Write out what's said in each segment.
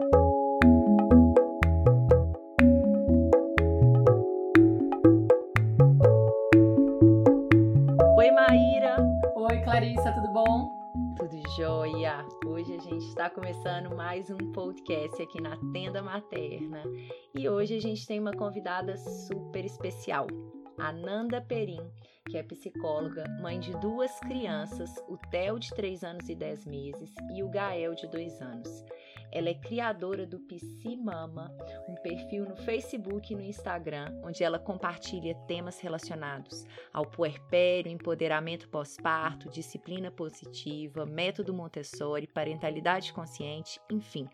Oi, Maíra. Oi, Clarissa, tudo bom? Tudo jóia. Hoje a gente está começando mais um podcast aqui na Tenda Materna. E hoje a gente tem uma convidada super especial, a Nanda Perim, que é psicóloga, mãe de duas crianças, o Theo de 3 anos e 10 meses e o Gael de 2 anos. Ela é criadora do Psi Mama, um perfil no Facebook e no Instagram, onde ela compartilha temas relacionados ao puerpério, empoderamento pós-parto, disciplina positiva, método Montessori, parentalidade consciente, enfim,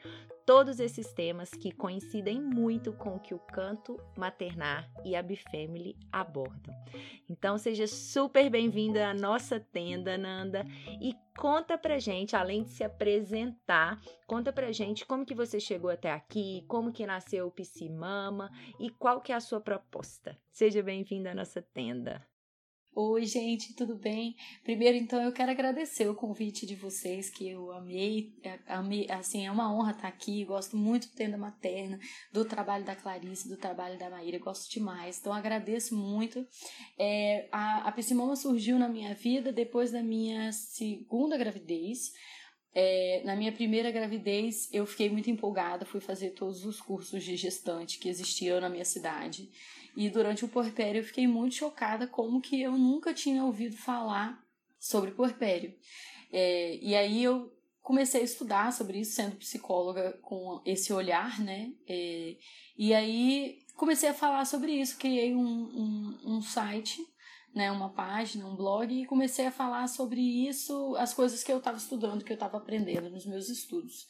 todos esses temas que coincidem muito com o que o canto maternar e a Bifamily abordam. Então seja super bem-vinda à nossa tenda, Nanda, e conta pra gente, além de se apresentar, conta pra gente como que você chegou até aqui, como que nasceu o Psimama e qual que é a sua proposta. Seja bem-vinda à nossa tenda. Oi, gente, tudo bem? Primeiro, então, eu quero agradecer o convite de vocês, que eu amei, é, amei, assim, é uma honra estar aqui, gosto muito do Tenda Materna, do trabalho da Clarice, do trabalho da Maíra, gosto demais, então agradeço muito. É, a, a Psimoma surgiu na minha vida depois da minha segunda gravidez, é, na minha primeira gravidez, eu fiquei muito empolgada, fui fazer todos os cursos de gestante que existiam na minha cidade. E durante o puerpério eu fiquei muito chocada como que eu nunca tinha ouvido falar sobre puerpério. É, e aí eu comecei a estudar sobre isso, sendo psicóloga com esse olhar, né? É, e aí comecei a falar sobre isso, criei um, um, um site, né, uma página, um blog, e comecei a falar sobre isso, as coisas que eu estava estudando, que eu estava aprendendo nos meus estudos.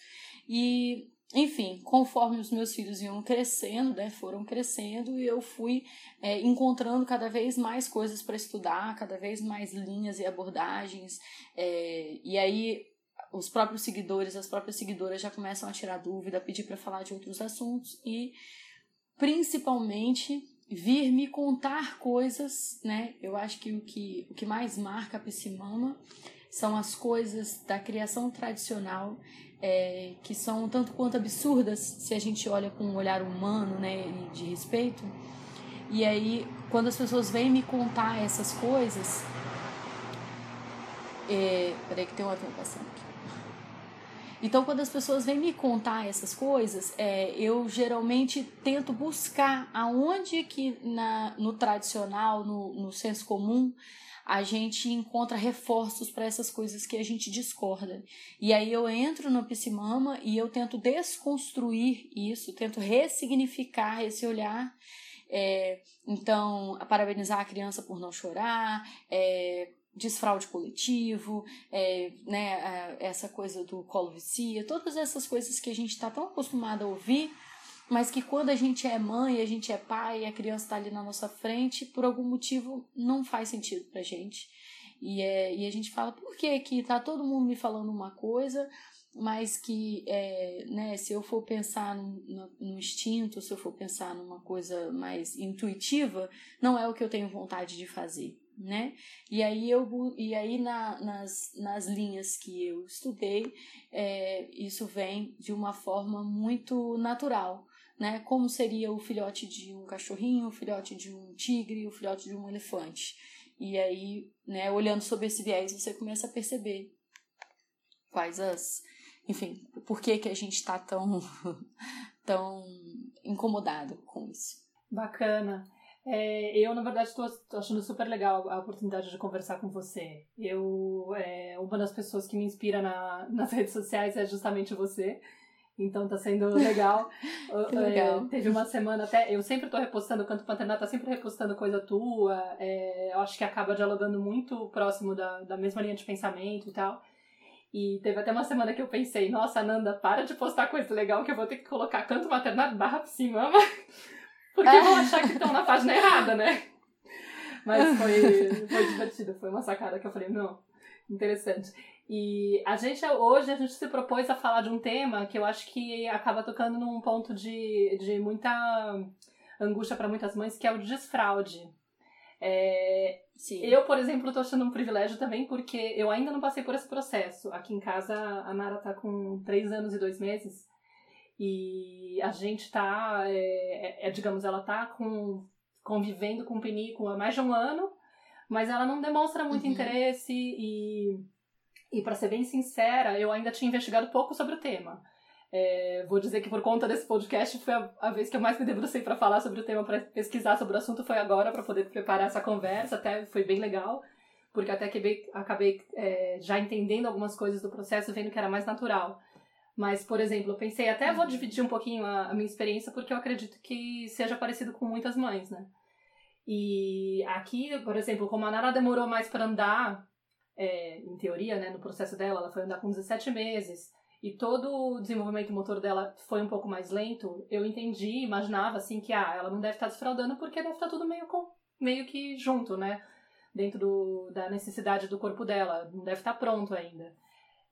E enfim, conforme os meus filhos iam crescendo, né, foram crescendo, e eu fui é, encontrando cada vez mais coisas para estudar, cada vez mais linhas e abordagens, é, e aí os próprios seguidores, as próprias seguidoras já começam a tirar dúvida, a pedir para falar de outros assuntos, e principalmente vir me contar coisas, né? Eu acho que o que, o que mais marca a Psimama são as coisas da criação tradicional é, que são tanto quanto absurdas se a gente olha com um olhar humano né, de respeito. E aí, quando as pessoas vêm me contar essas coisas. É, peraí, que tem um avião passando aqui. Então, quando as pessoas vêm me contar essas coisas, é, eu geralmente tento buscar aonde que na, no tradicional, no, no senso comum, a gente encontra reforços para essas coisas que a gente discorda. E aí eu entro no Psimama e eu tento desconstruir isso, tento ressignificar esse olhar. É, então, parabenizar a criança por não chorar, é, desfraude coletivo, é, né, essa coisa do colo vicia, todas essas coisas que a gente está tão acostumado a ouvir mas que quando a gente é mãe, a gente é pai, a criança está ali na nossa frente, por algum motivo não faz sentido pra gente. E, é, e a gente fala, por que que tá todo mundo me falando uma coisa, mas que, é, né, se eu for pensar no, no, no, instinto, se eu for pensar numa coisa mais intuitiva, não é o que eu tenho vontade de fazer, né? E aí, eu, e aí na, nas, nas linhas que eu estudei, é, isso vem de uma forma muito natural, né? Como seria o filhote de um cachorrinho, o filhote de um tigre, o filhote de um elefante. E aí, né, olhando sobre esse viés, você começa a perceber quais as, enfim, por que que a gente está tão tão incomodado com isso. Bacana. É, eu, na verdade, estou achando super legal a oportunidade de conversar com você. Eu, é, uma das pessoas que me inspira na, nas redes sociais é justamente você. Então tá sendo legal. legal. É, teve uma semana até. Eu sempre tô repostando, o Canto Pantanal tá sempre repostando coisa tua. É, eu acho que acaba dialogando muito próximo da, da mesma linha de pensamento e tal. E teve até uma semana que eu pensei, nossa, Nanda, para de postar coisa legal que eu vou ter que colocar canto maternado barra psimama. Porque vão achar que estão na página errada, né? Mas foi, foi divertido, foi uma sacada que eu falei, não, interessante. E a gente hoje a gente se propôs a falar de um tema que eu acho que acaba tocando num ponto de, de muita angústia para muitas mães, que é o desfraude. É, eu, por exemplo, estou achando um privilégio também porque eu ainda não passei por esse processo. Aqui em casa a Nara está com três anos e dois meses E a gente tá, é, é, é, digamos, ela tá com, convivendo com o Penico há mais de um ano, mas ela não demonstra muito uhum. interesse e, e para ser bem sincera, eu ainda tinha investigado pouco sobre o tema. É, vou dizer que por conta desse podcast foi a, a vez que eu mais me debrucei para falar sobre o tema, para pesquisar sobre o assunto, foi agora para poder preparar essa conversa, até foi bem legal, porque até acabei, acabei é, já entendendo algumas coisas do processo, vendo que era mais natural. Mas, por exemplo, eu pensei, até vou dividir um pouquinho a, a minha experiência, porque eu acredito que seja parecido com muitas mães, né? E aqui, por exemplo, como a Nara demorou mais para andar, é, em teoria, né, no processo dela, ela foi andar com 17 meses, e todo o desenvolvimento motor dela foi um pouco mais lento, eu entendi, imaginava assim que ah, ela não deve estar desfraudando porque deve estar tudo meio, com, meio que junto, né? Dentro do, da necessidade do corpo dela, não deve estar pronto ainda.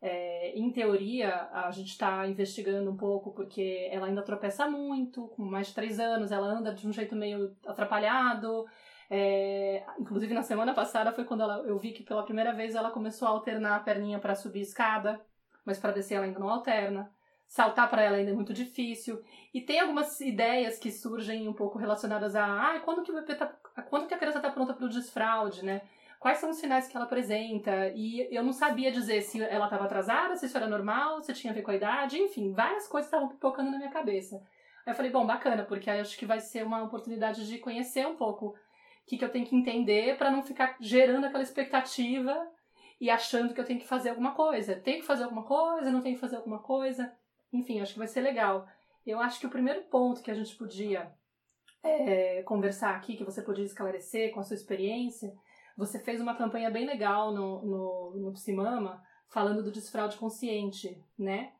É, em teoria, a gente está investigando um pouco porque ela ainda tropeça muito, com mais de três anos, ela anda de um jeito meio atrapalhado. É, inclusive, na semana passada foi quando ela, eu vi que pela primeira vez ela começou a alternar a perninha para subir escada mas para descer ela ainda não alterna. Saltar para ela ainda é muito difícil. E tem algumas ideias que surgem um pouco relacionadas a ah, quando que, o bebê tá, quando que a criança está pronta para o desfraude, né? Quais são os sinais que ela apresenta? E eu não sabia dizer se ela estava atrasada, se isso era normal, se tinha a ver com a idade, enfim, várias coisas estavam pipocando na minha cabeça. Aí eu falei, bom, bacana, porque acho que vai ser uma oportunidade de conhecer um pouco que, que eu tenho que entender para não ficar gerando aquela expectativa e achando que eu tenho que fazer alguma coisa. Tenho que fazer alguma coisa, não tenho que fazer alguma coisa. Enfim, acho que vai ser legal. Eu acho que o primeiro ponto que a gente podia é, conversar aqui, que você podia esclarecer com a sua experiência, você fez uma campanha bem legal no, no, no Psimama, falando do desfraude consciente, né?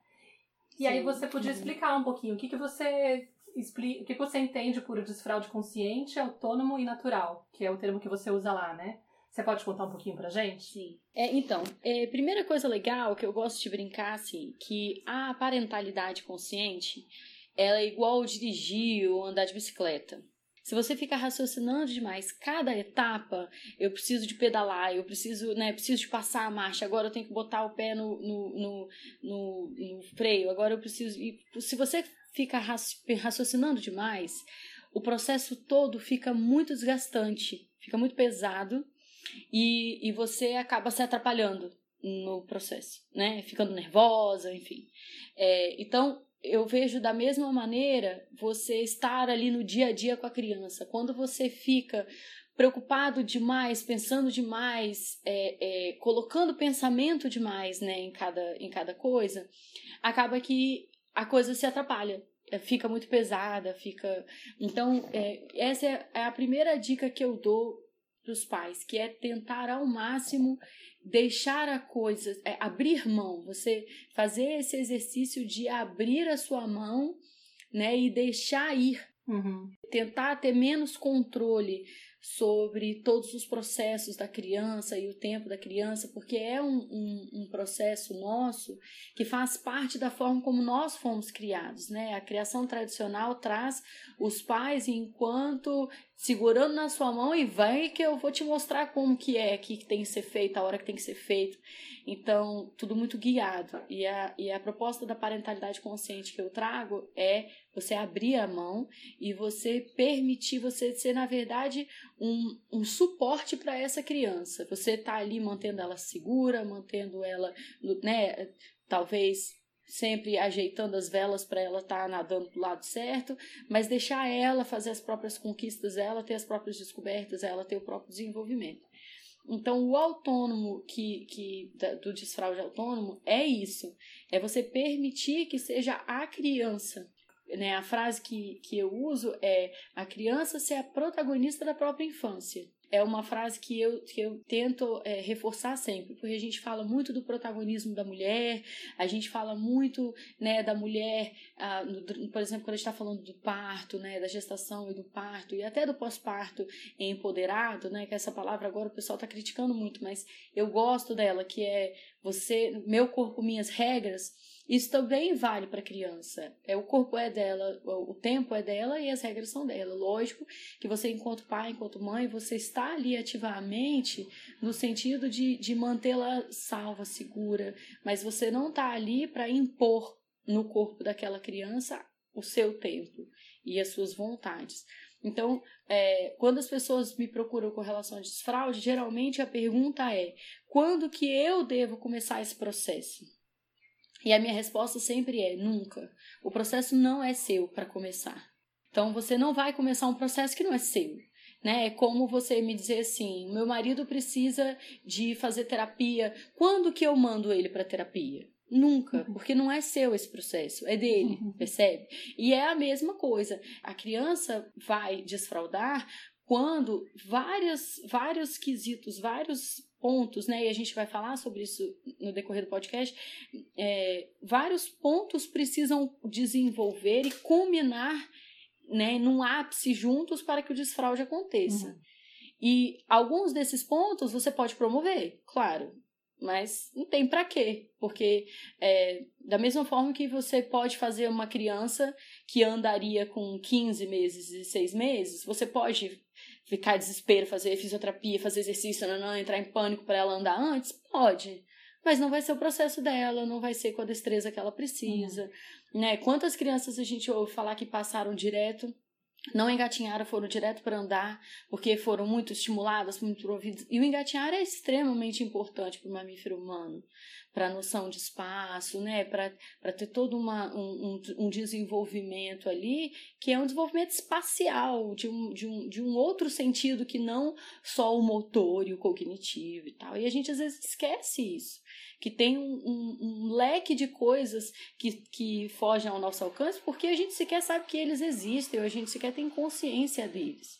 E Sim. aí você podia uhum. explicar um pouquinho o que, que você o que, você entende por desfraude consciente, autônomo e natural, que é o termo que você usa lá, né? Você pode contar um pouquinho pra gente? Sim. É, então, é, primeira coisa legal que eu gosto de brincar, assim, que a parentalidade consciente, ela é igual dirigir ou andar de bicicleta. Se você ficar raciocinando demais cada etapa, eu preciso de pedalar, eu preciso, né, preciso de passar a marcha, agora eu tenho que botar o pé no, no, no, no, no freio, agora eu preciso. E se você fica raciocinando demais, o processo todo fica muito desgastante, fica muito pesado e, e você acaba se atrapalhando no processo, né? Ficando nervosa, enfim. É, então, eu vejo da mesma maneira você estar ali no dia a dia com a criança. Quando você fica preocupado demais, pensando demais, é, é, colocando pensamento demais né, em, cada, em cada coisa, acaba que a coisa se atrapalha. É, fica muito pesada, fica. Então, é, essa é a primeira dica que eu dou para os pais, que é tentar ao máximo deixar a coisa, é, abrir mão, você fazer esse exercício de abrir a sua mão, né, e deixar ir, uhum. tentar ter menos controle sobre todos os processos da criança e o tempo da criança, porque é um, um, um, processo nosso que faz parte da forma como nós fomos criados, né? A criação tradicional traz os pais enquanto segurando na sua mão e vai que eu vou te mostrar como que é, que tem que ser feito, a hora que tem que ser feito. Então, tudo muito guiado. E a, e a proposta da parentalidade consciente que eu trago é você abrir a mão e você permitir você ser, na verdade, um, um suporte para essa criança. Você tá ali mantendo ela segura, mantendo ela, né, talvez sempre ajeitando as velas para ela estar tá nadando do lado certo, mas deixar ela fazer as próprias conquistas, ela ter as próprias descobertas, ela ter o próprio desenvolvimento. Então, o autônomo que, que do desfraude autônomo é isso, é você permitir que seja a criança. Né? A frase que, que eu uso é a criança ser a protagonista da própria infância é uma frase que eu, que eu tento é, reforçar sempre, porque a gente fala muito do protagonismo da mulher, a gente fala muito né, da mulher, ah, no, por exemplo, quando a gente está falando do parto, né, da gestação e do parto, e até do pós-parto empoderado, né, que essa palavra agora o pessoal está criticando muito, mas eu gosto dela, que é você, meu corpo, minhas regras isso também vale para a criança. É o corpo é dela, o tempo é dela e as regras são dela. Lógico que você, enquanto pai, enquanto mãe, você está ali ativamente no sentido de, de mantê-la salva, segura, mas você não está ali para impor no corpo daquela criança o seu tempo e as suas vontades. Então, é, quando as pessoas me procuram com relação a desfraude, geralmente a pergunta é: quando que eu devo começar esse processo? E a minha resposta sempre é: nunca. O processo não é seu para começar. Então, você não vai começar um processo que não é seu. Né? É como você me dizer assim: meu marido precisa de fazer terapia. Quando que eu mando ele para terapia? Nunca, uhum. porque não é seu esse processo, é dele, uhum. percebe? E é a mesma coisa. A criança vai desfraudar quando vários, vários quesitos, vários pontos, né? E a gente vai falar sobre isso no decorrer do podcast. É, vários pontos precisam desenvolver e culminar, né, num ápice juntos para que o desfraude aconteça. Uhum. E alguns desses pontos você pode promover, claro. Mas não tem para quê, porque é, da mesma forma que você pode fazer uma criança que andaria com 15 meses e 6 meses, você pode ficar desespero, fazer fisioterapia, fazer exercício, não, não entrar em pânico para ela andar antes? Pode. Mas não vai ser o processo dela, não vai ser com a destreza que ela precisa. Uhum. Né? Quantas crianças a gente ouve falar que passaram direto não engatinharam, foram direto para andar, porque foram muito estimuladas, muito providas. E o engatinhar é extremamente importante para o mamífero humano, para a noção de espaço, né? para ter todo uma, um, um, desenvolvimento ali, que é um desenvolvimento espacial, de um, de, um, de um outro sentido que não só o motor e o cognitivo e tal. E a gente às vezes esquece isso que tem um, um, um, leque de coisas que, que fogem ao nosso alcance, porque a gente sequer sabe que eles existem, ou a gente sequer tem consciência deles,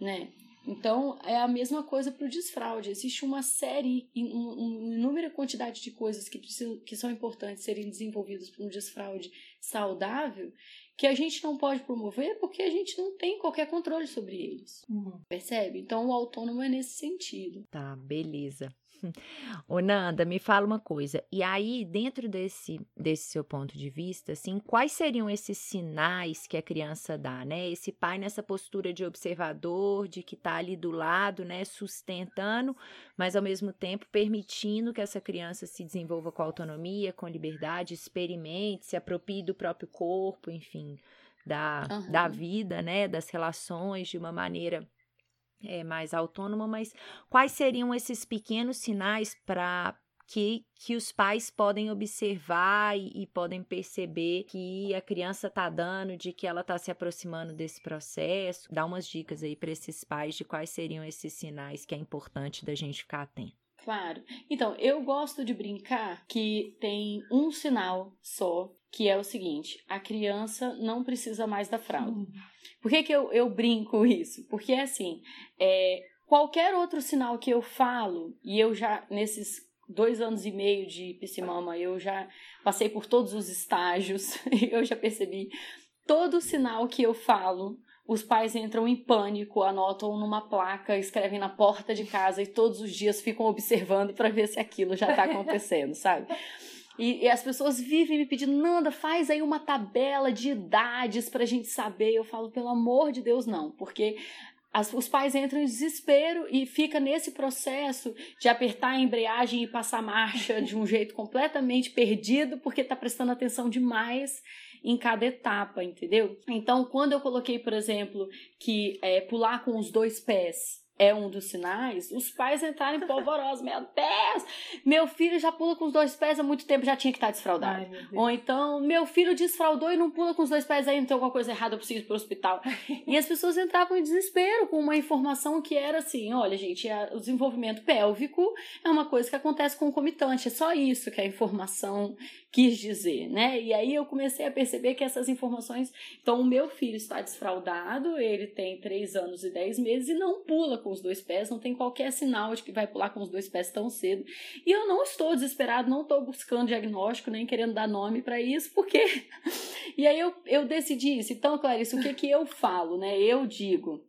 né? Então, é a mesma coisa para o desfraude. Existe uma série, uma um, inúmera quantidade de coisas que, precisam, que são importantes serem desenvolvidas para um desfraude saudável, que a gente não pode promover porque a gente não tem qualquer controle sobre eles. Uhum. Percebe? Então, o autônomo é nesse sentido. Tá, beleza. Ô Nanda, me fala uma coisa. E aí, dentro desse, desse seu ponto de vista, assim, quais seriam esses sinais que a criança dá, né? Esse pai nessa postura de observador, de que tá ali do lado, né, sustentando, mas ao mesmo tempo permitindo que essa criança se desenvolva com autonomia, com liberdade, experimente, se aproprie do próprio corpo, enfim, da, uhum. da vida, né, das relações de uma maneira é, mais autônoma, mas quais seriam esses pequenos sinais para que, que os pais podem observar e, e, podem perceber que a criança está dando, de que ela está se aproximando desse processo? Dá umas dicas aí para esses pais de quais seriam esses sinais que é importante da gente ficar atento. Claro. Então, eu gosto de brincar que tem um sinal só, que é o seguinte: a criança não precisa mais da fralda. Uhum. Por que, que eu, eu brinco isso? Porque, assim, é, qualquer outro sinal que eu falo, e eu já, nesses dois anos e meio de piscimama, eu já passei por todos os estágios, eu já percebi todo sinal que eu falo, os pais entram em pânico, anotam numa placa, escrevem na porta de casa e todos os dias ficam observando para ver se aquilo já está acontecendo, sabe? E, e, as pessoas vivem me pedindo, Nanda, faz aí uma tabela de idades pra gente saber. Eu falo, pelo amor de Deus, não, porque as, os pais entram em desespero e fica nesse processo de apertar a embreagem e passar marcha de um jeito completamente perdido, porque tá prestando atenção demais em cada etapa, entendeu? Então, quando eu coloquei, por exemplo, que é, pular com os dois pés é um dos sinais, os pais entrarem polvorosos. Meu Deus! Meu filho já pula com os dois pés há muito tempo, já tinha que estar desfraudado. Ai, Ou então, meu filho desfraudou e não pula com os dois pés aí, não tem alguma coisa errada, eu preciso ir pro hospital. e as pessoas entravam em desespero com uma informação que era assim: olha, gente, o desenvolvimento pélvico é uma coisa que acontece concomitante, é só isso que a informação quis dizer, né? E aí eu comecei a perceber que essas informações. Então, o meu filho está desfraudado, ele tem 3 anos e 10 meses e não pula com os dois pés, não tem qualquer sinal de que vai pular com os dois pés tão cedo. E eu não estou desesperado, não estou buscando diagnóstico, nem querendo dar nome para isso, porque. e aí eu, eu decidi isso. Então, Clarice, o que, que eu falo, né? Eu digo.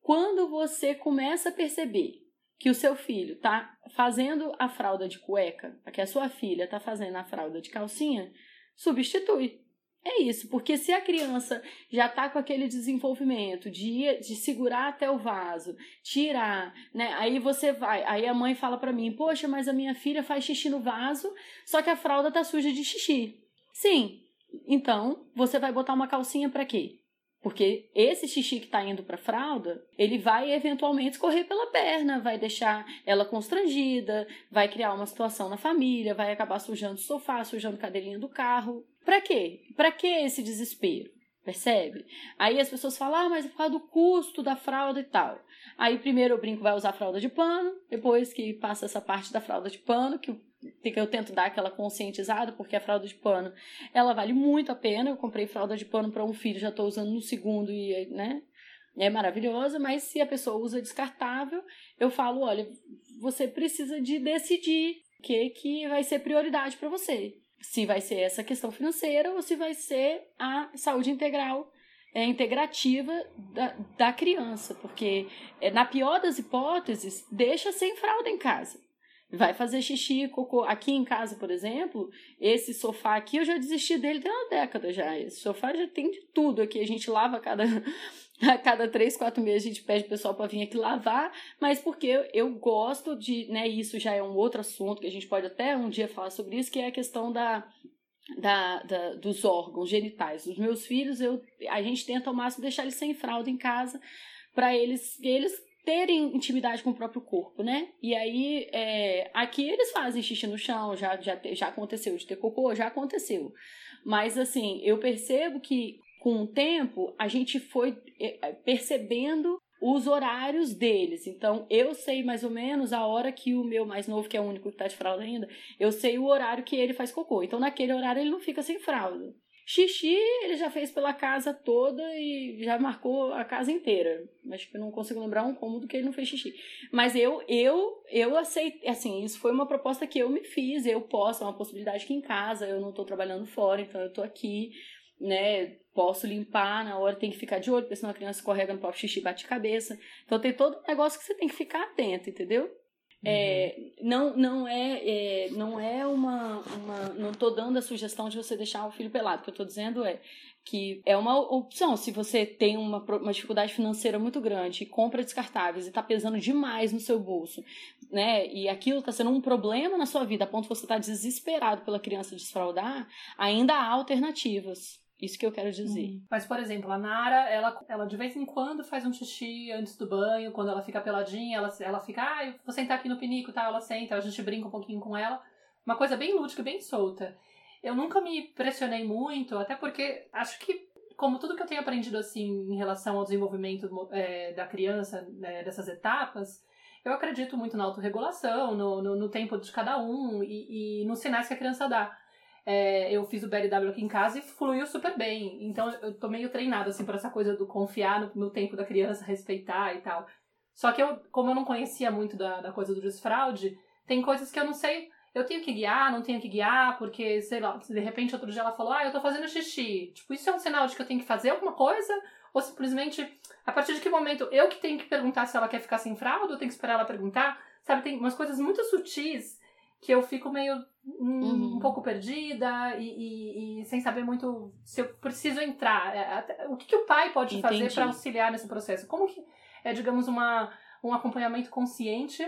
Quando você começa a perceber que o seu filho está fazendo a fralda de cueca, que a sua filha está fazendo a fralda de calcinha, substitui. É isso, porque se a criança já está com aquele desenvolvimento de, de segurar até o vaso, tirar, né? Aí você vai, aí a mãe fala para mim, poxa, mas a minha filha faz xixi no vaso, só que a fralda tá suja de xixi. Sim, Então, você vai botar uma calcinha para quê? Porque esse xixi que está indo para a fralda, ele vai eventualmente escorrer pela perna, vai deixar ela constrangida, vai criar uma situação na família, vai acabar sujando o sofá, sujando a cadeirinha do carro. Para quê? Para que esse desespero? Percebe? Aí as pessoas falam, ah, mas é por causa do custo da fralda e tal. Aí primeiro o brinco vai usar fralda de pano, depois que passa essa parte da fralda de pano, que eu tento dar aquela conscientizada, porque a fralda de pano, ela vale muito a pena. Eu comprei fralda de pano para um filho, já estou usando no segundo e, né, é maravilhosa, mas se a pessoa usa descartável, eu falo, olha, você precisa de decidir o que que vai ser prioridade para você. Se vai ser essa questão financeira ou se vai ser a saúde integral é, integrativa da, da criança, porque é, na pior das hipóteses, deixa sem fralda em casa vai fazer xixi, cocô. Aqui em casa, por exemplo, esse sofá aqui eu já desisti dele tem uma década já. Esse sofá já tem de tudo aqui. A gente lava a cada, a cada três, quatro meses, a gente pede o pessoal para vir aqui lavar, mas porque eu, gosto de, né, isso já é um outro assunto que a gente pode até um dia falar sobre isso, que é a questão da. Da, da, dos órgãos genitais. Os meus filhos, eu, a gente tenta ao máximo deixar eles sem fralda em casa, para eles, eles terem intimidade com o próprio corpo, né? E aí, é, aqui eles fazem xixi no chão, já, já, já aconteceu de ter cocô, já aconteceu. Mas, assim, eu percebo que com o tempo a gente foi é, é, percebendo os horários deles. Então, eu sei mais ou menos a hora que o meu mais novo, que é o único que tá de fralda ainda, eu sei o horário que ele faz cocô. Então, naquele horário ele não fica sem fralda. Xixi ele já fez pela casa toda e já marcou a casa inteira. Acho que eu não consigo lembrar um cômodo que ele não fez xixi. Mas eu, eu, eu aceitei, assim, isso foi uma proposta que eu me fiz, eu posso, é uma possibilidade aqui em casa, eu não estou trabalhando fora, então eu estou aqui, né, posso limpar na hora, tem que ficar de olho, porque senão a criança escorrega no próprio xixi bate cabeça. Então tem todo um negócio que você tem que ficar atento, entendeu? É, não, não é, é, não é uma, uma. Não estou dando a sugestão de você deixar o filho pelado. O que eu estou dizendo é que é uma opção. Se você tem uma, uma dificuldade financeira muito grande e compra descartáveis e está pesando demais no seu bolso, né? E aquilo está sendo um problema na sua vida, a ponto de você estar tá desesperado pela criança desfraudar, ainda há alternativas. Isso que eu quero dizer. Uhum. Mas, por exemplo, a Nara, ela, ela de vez em quando faz um xixi antes do banho, quando ela fica peladinha, ela, ela fica, ah, eu vou sentar aqui no pinico, tá? Ela senta, a gente brinca um pouquinho com ela. Uma coisa bem lúdica, bem solta. Eu nunca me pressionei muito, até porque acho que, como tudo que eu tenho aprendido, assim, em relação ao desenvolvimento é, da criança, né, dessas etapas, eu acredito muito na autorregulação, no, no, no tempo de cada um e, e nos sinais que a criança dá. É, eu fiz o BLW aqui em casa e fluiu super bem. Então eu tô meio treinada assim por essa coisa do confiar no, no, tempo da criança, respeitar e tal. Só que eu, como eu não conhecia muito da, da coisa do desfraude, tem coisas que eu não sei. Eu tenho que guiar, não tenho que guiar, porque, sei lá, de repente outro dia ela falou, ah, eu tô fazendo xixi. Tipo, isso é um sinal de que eu tenho que fazer alguma coisa? Ou simplesmente, a partir de que momento eu que tenho que perguntar se ela quer ficar sem fralda, ou tenho que esperar ela perguntar? Sabe, tem umas coisas muito sutis que eu fico meio um, uhum. um pouco perdida e, e, e, sem saber muito se eu preciso entrar. É, o que, que o pai pode Entendi. fazer para auxiliar nesse processo? Como que é, digamos, uma, um acompanhamento consciente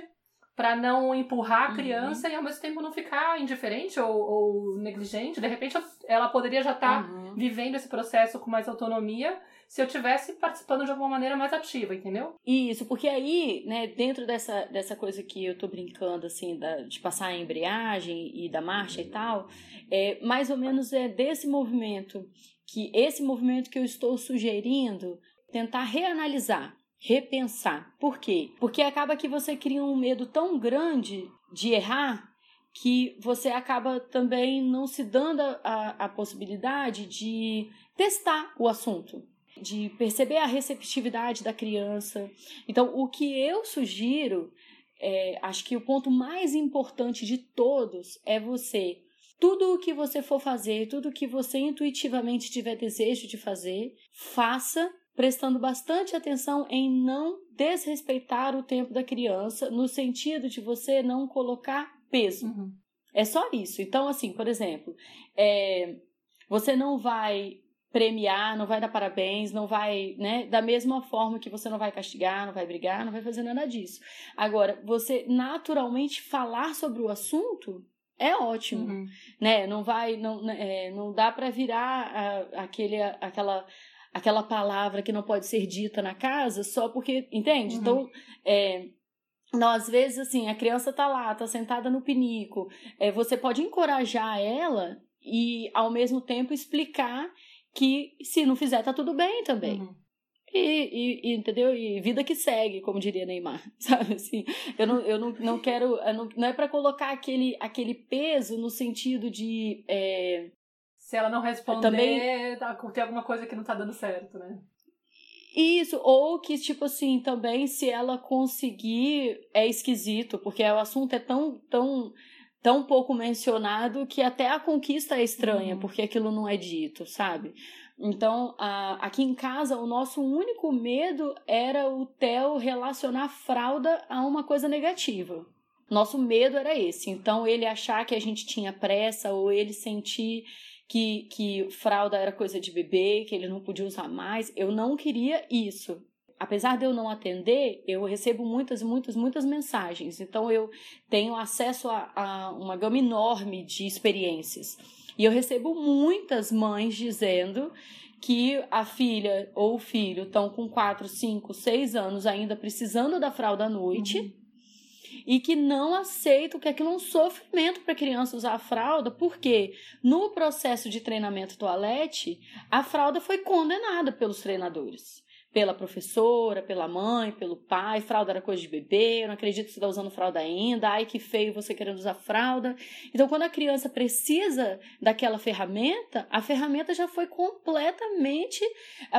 para não empurrar a uhum. criança uhum. e ao mesmo tempo não ficar indiferente ou, ou negligente. De repente ela poderia já estar tá uhum. vivendo esse processo com mais autonomia se eu tivesse participando de alguma maneira mais ativa, entendeu? Isso, porque aí, né, dentro dessa, dessa coisa que eu tô brincando, assim, da, de passar a embreagem e da marcha e tal, é mais ou menos é desse movimento, que esse movimento que eu estou sugerindo, tentar reanalisar repensar. Por quê? Porque acaba que você cria um medo tão grande de errar que você acaba também não se dando a, a possibilidade de testar o assunto, de perceber a receptividade da criança. Então, o que eu sugiro, é, acho que o ponto mais importante de todos é você tudo o que você for fazer, tudo o que você intuitivamente tiver desejo de fazer, faça prestando bastante atenção em não desrespeitar o tempo da criança, no sentido de você não colocar peso. Uhum. É só isso. Então, assim, por exemplo, é, você não vai premiar, não vai dar parabéns, não vai, né? Da mesma forma que você não vai castigar, não vai brigar, não vai fazer nada disso. Agora, você naturalmente falar sobre o assunto é ótimo, uhum. né? Não vai, não, né, é, não dá para virar a, aquele, aquela, aquela palavra que não pode ser dita na casa só porque, entende? Uhum. Então, é, não, às vezes, assim, a criança tá lá, tá sentada no pinico, é, você pode encorajar ela e, ao mesmo tempo, explicar que se não fizer, tá tudo bem também. Uhum. E, e, e, entendeu? E vida que segue, como diria Neymar, sabe assim? Eu não, eu não, não quero, não, não é para colocar aquele, aquele peso no sentido de é, se ela não responder, também... Tá, tem alguma coisa que não tá dando certo, né? Isso, ou que, tipo assim, também se ela conseguir, é esquisito, porque o assunto é tão, tão, tão pouco mencionado que até a conquista é estranha, uhum. porque aquilo não é dito, sabe? Então, a, aqui em casa, o nosso único medo era o Theo relacionar fralda a uma coisa negativa. Nosso medo era esse. Então, ele achar que a gente tinha pressa ou ele sentir que, que fralda era coisa de bebê, que ele não podia usar mais. Eu não queria isso. Apesar de eu não atender, eu recebo muitas, muitas, muitas mensagens. Então, eu tenho acesso a, a uma gama enorme de experiências. E eu recebo muitas mães dizendo que a filha ou o filho estão com 4, 5, 6 anos ainda precisando da fralda à noite. Uhum. E que não aceitam que aquilo é um sofrimento para a criança usar a fralda, porque no processo de treinamento toalete, a fralda foi condenada pelos treinadores pela professora, pela mãe, pelo pai, fralda era coisa de bebê, eu não acredito que você está usando fralda ainda, ai que feio você querendo usar fralda. Então, quando a criança precisa daquela ferramenta, a ferramenta já foi completamente.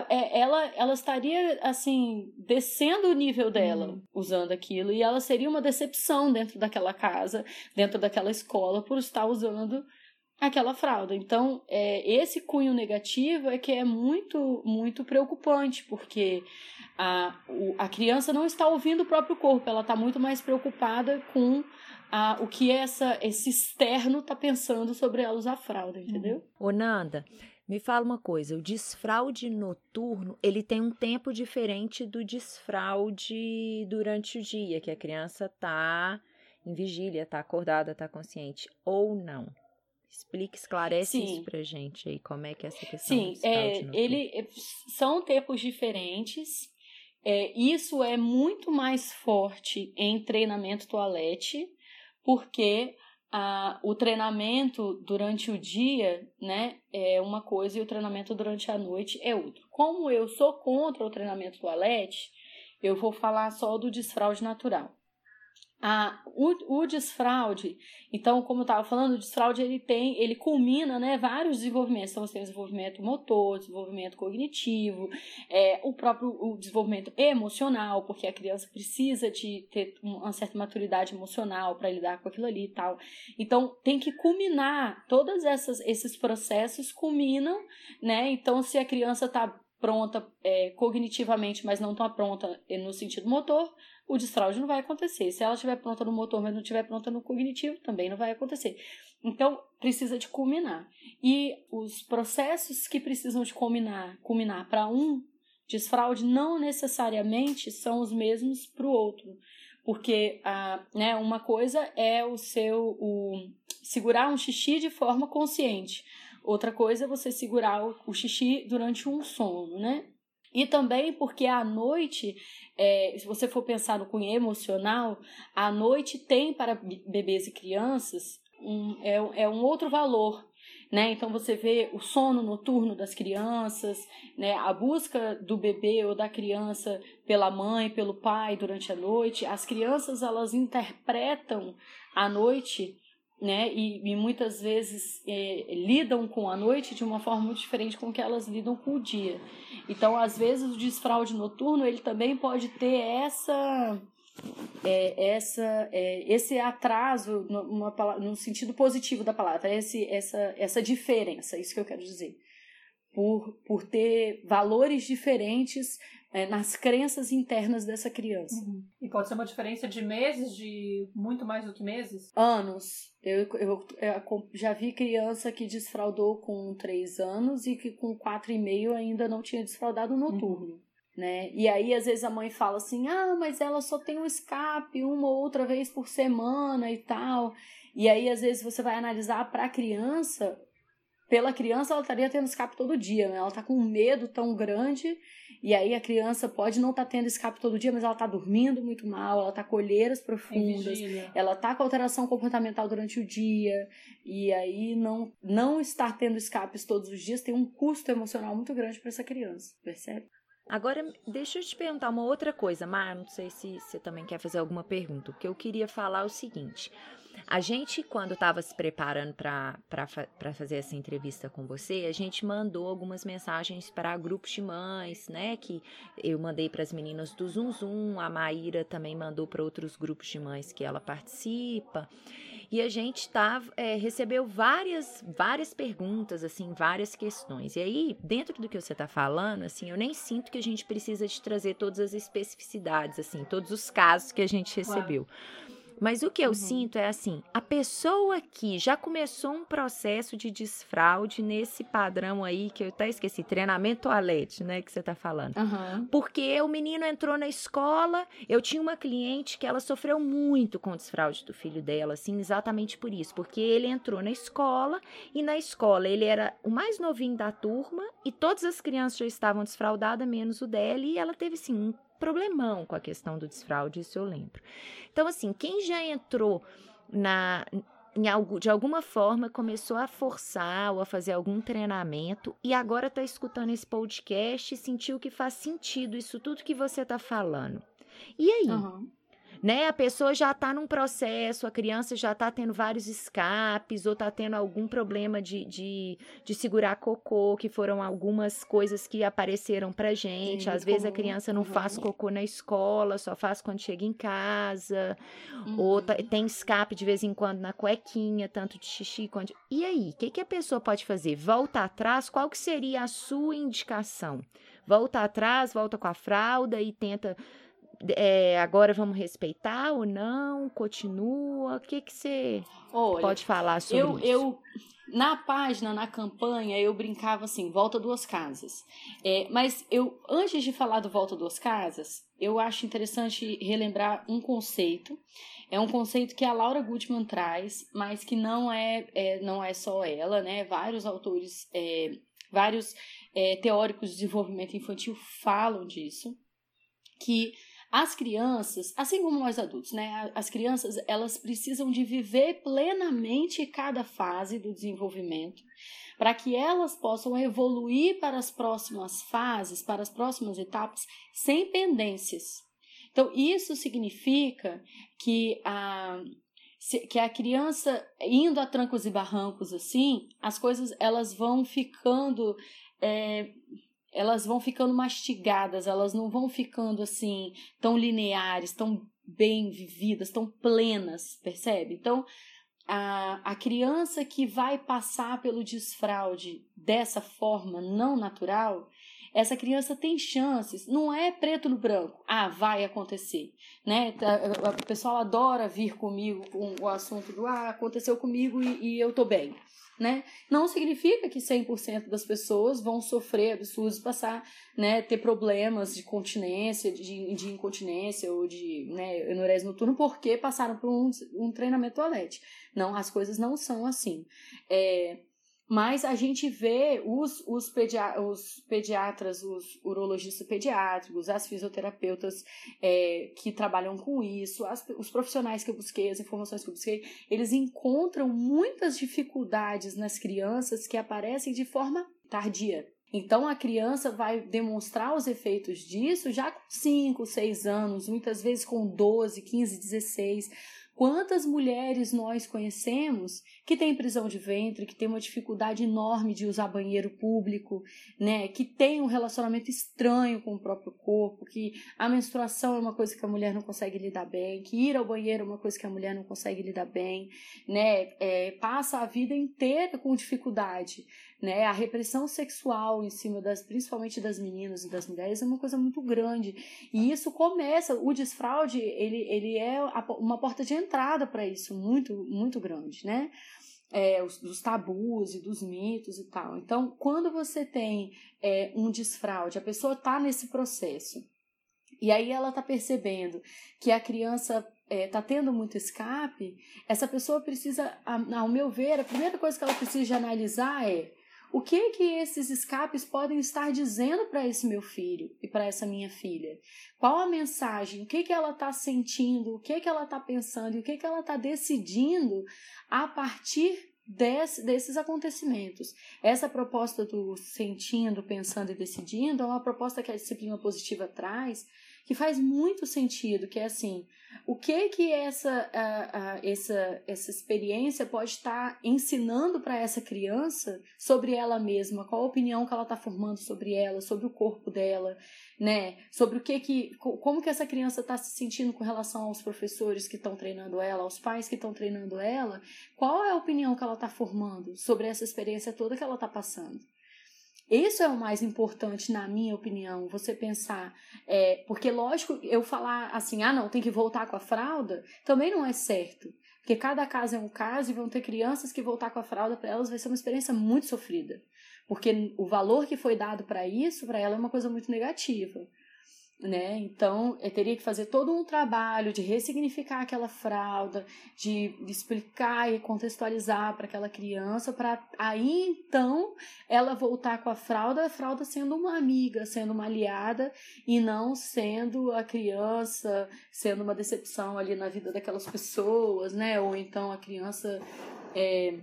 É, ela, ela estaria, assim, descendo o nível dela uhum. usando aquilo, e ela seria uma decepção dentro daquela casa, dentro daquela escola, por estar usando aquela fralda. Então, é, esse cunho negativo é que é muito, muito preocupante, porque a, o, a criança não está ouvindo o próprio corpo, ela está muito mais preocupada com a, o que essa, esse externo está pensando sobre ela usar fralda, entendeu? Ô, Nanda, me fala uma coisa, o desfraude noturno, ele tem um tempo diferente do desfraude durante o dia, que a criança está em vigília, está acordada, está consciente, ou não? Explique, esclarece Sim. isso pra gente aí, como é que é essa questão Sim, é, ele é, são tempos diferentes. É, isso é muito mais forte em treinamento toalete, porque a, o treinamento durante o dia né, é uma coisa e o treinamento durante a noite é outra. Como eu sou contra o treinamento toalete, eu vou falar só do desfraude natural. A, o, o desfraude, então, como eu estava falando, o desfraude ele tem, ele culmina né, vários desenvolvimentos. Então, você tem o desenvolvimento motor, desenvolvimento cognitivo, é, o próprio o desenvolvimento emocional, porque a criança precisa de ter uma certa maturidade emocional para lidar com aquilo ali e tal. Então, tem que culminar, todos esses processos culminam, né? Então, se a criança está pronta é, cognitivamente, mas não está pronta no sentido motor, o desfraude não vai acontecer. Se ela estiver pronta no motor, mas não estiver pronta no cognitivo, também não vai acontecer. Então, precisa de culminar. E os processos que precisam de culminar, culminar para um desfraude não necessariamente são os mesmos para o outro. Porque a, né, uma coisa é o seu o, segurar um xixi de forma consciente. Outra coisa é você segurar o, o xixi durante um sono, né? E também porque à noite, é, se você for pensar no cunho emocional, à noite tem para bebês e crianças um, é, é um outro valor. Né? Então você vê o sono noturno das crianças, né? a busca do bebê ou da criança pela mãe, pelo pai durante a noite. As crianças elas interpretam a noite né? E, e muitas vezes é, lidam com a noite de uma forma muito diferente com que elas lidam com o dia. Então, às vezes, o desfraude noturno ele também pode ter essa é, essa, é, esse atraso no, no sentido positivo da palavra, esse, essa, essa diferença, isso que eu quero dizer. Por, por ter valores diferentes é, nas crenças internas dessa criança. Uhum. E pode ser uma diferença de meses, de muito mais do que meses? Anos. Eu, eu, eu já vi criança que desfraudou com três anos e que com quatro e meio ainda não tinha desfraudado noturno. Uhum. né? E aí às vezes a mãe fala assim: "Ah, mas ela só tem um escape uma ou outra vez por semana e tal". E aí às vezes você vai analisar para a criança, pela criança ela estaria tendo escape todo dia, né? Ela tá com um medo tão grande e aí a criança pode não estar tá tendo escape todo dia, mas ela está dormindo muito mal, ela está com olheiras profundas, ela está com alteração comportamental durante o dia, e aí não, não estar tendo escapes todos os dias tem um custo emocional muito grande para essa criança, percebe? Agora, deixa eu te perguntar uma outra coisa, Mar, não sei se você também quer fazer alguma pergunta. O que eu queria falar é o seguinte: a gente, quando estava se preparando para fazer essa entrevista com você, a gente mandou algumas mensagens para grupos de mães, né? Que eu mandei para as meninas do Zum Zum, a Maíra também mandou para outros grupos de mães que ela participa. E a gente tá, é, recebeu várias, várias perguntas, assim, várias questões. E aí, dentro do que você está falando, assim, eu nem sinto que a gente precisa de trazer todas as especificidades, assim, todos os casos que a gente recebeu. Claro. Mas o que eu uhum. sinto é assim: a pessoa que já começou um processo de desfraude nesse padrão aí, que eu até esqueci, treinamento toalete, né? Que você tá falando. Uhum. Porque o menino entrou na escola, eu tinha uma cliente que ela sofreu muito com o desfraude do filho dela, assim, exatamente por isso. Porque ele entrou na escola e na escola ele era o mais novinho da turma e todas as crianças já estavam desfraudadas, menos o dela, e ela teve, assim, um problemão com a questão do desfraude, isso eu lembro. Então, assim, quem já entrou na algo, de alguma forma começou a forçar ou a fazer algum treinamento e agora está escutando esse podcast e sentiu que faz sentido isso tudo que você está falando. E aí? Uhum né? A pessoa já está num processo, a criança já está tendo vários escapes ou está tendo algum problema de, de, de, segurar cocô, que foram algumas coisas que apareceram pra gente. Sim, Às vezes a criança não uhum. faz cocô na escola, só faz quando chega em casa, uhum. ou tá, tem escape de vez em quando na cuequinha, tanto de xixi quanto... E aí, o que, que a pessoa pode fazer? Volta atrás? Qual que seria a sua indicação? Volta atrás, volta com a fralda e tenta é, agora vamos respeitar ou não? Continua? O que que você Olha, pode falar sobre eu, isso? Eu, na página, na campanha, eu brincava assim, volta duas casas. É, mas eu, antes de falar do volta duas casas, eu acho interessante relembrar um conceito. É um conceito que a Laura Goodman traz, mas que não é, é não é só ela, né? Vários autores, é, vários é, teóricos de desenvolvimento infantil falam disso, que as crianças, assim como nós adultos, né? As crianças, elas precisam de viver plenamente cada fase do desenvolvimento para que elas possam evoluir para as próximas fases, para as próximas etapas, sem pendências. Então, isso significa que a, que a criança, indo a trancos e barrancos assim, as coisas elas vão ficando é, elas vão ficando mastigadas, elas não vão ficando assim tão lineares, tão bem vividas, tão plenas, percebe? Então, a, a criança que vai passar pelo desfraude dessa forma não natural, essa criança tem chances, não é preto no branco, ah, vai acontecer, né? O pessoal adora vir comigo com o assunto do ah, aconteceu comigo e, e eu tô bem né? Não significa que 100% das pessoas vão sofrer absurdos, passar, né, ter problemas de continência, de, de incontinência ou de né, enurese noturno porque passaram por um, um treinamento toalete. Não, as coisas não são assim. É, mas a gente vê os, os, pedia os pediatras, os urologistas pediátricos, as fisioterapeutas é, que trabalham com isso, as, os profissionais que eu busquei, as informações que eu busquei, eles encontram muitas dificuldades nas crianças que aparecem de forma tardia. Então a criança vai demonstrar os efeitos disso já com 5, 6 anos, muitas vezes com 12, 15, 16 Quantas mulheres nós conhecemos que têm prisão de ventre, que têm uma dificuldade enorme de usar banheiro público, né? Que tem um relacionamento estranho com o próprio corpo, que a menstruação é uma coisa que a mulher não consegue lidar bem, que ir ao banheiro é uma coisa que a mulher não consegue lidar bem, né? É, passa a vida inteira com dificuldade né? A repressão sexual em cima das, principalmente das meninas e das mulheres, é uma coisa muito grande. E isso começa, o desfraude, ele, ele é uma porta de entrada para isso, muito, muito grande, né? é, os, dos tabus e dos mitos e tal. Então, quando você tem é, um desfraude, a pessoa está nesse processo e aí ela está percebendo que a criança está é, tá tendo muito escape, essa pessoa precisa, ao meu ver, a primeira coisa que ela precisa analisar é o que que esses escapes podem estar dizendo para esse meu filho e para essa minha filha? Qual a mensagem? O que que ela está sentindo? O que que ela está pensando? E o que que ela está decidindo a partir desse, desses acontecimentos? Essa proposta do sentindo, pensando e decidindo é uma proposta que a disciplina positiva traz que faz muito sentido, que é assim, o que que essa, essa, essa experiência pode estar ensinando para essa criança sobre ela mesma, qual a opinião que ela está formando sobre ela, sobre o corpo dela, né? Sobre o que que, como que essa criança está se sentindo com relação aos professores que estão treinando ela, aos pais que estão treinando ela, qual é a opinião que ela está formando sobre essa experiência toda que ela está passando. Isso é o mais importante, na minha opinião, você pensar. É, porque, lógico, eu falar assim, ah, não, tem que voltar com a fralda, também não é certo. Porque cada caso é um caso e vão ter crianças que voltar com a fralda para elas vai ser uma experiência muito sofrida. Porque o valor que foi dado para isso, para ela, é uma coisa muito negativa né? Então, eu teria que fazer todo um trabalho de ressignificar aquela fralda, de explicar e contextualizar para aquela criança, para aí então ela voltar com a fralda, a fralda sendo uma amiga, sendo uma aliada e não sendo a criança sendo uma decepção ali na vida daquelas pessoas, né? Ou então a criança é,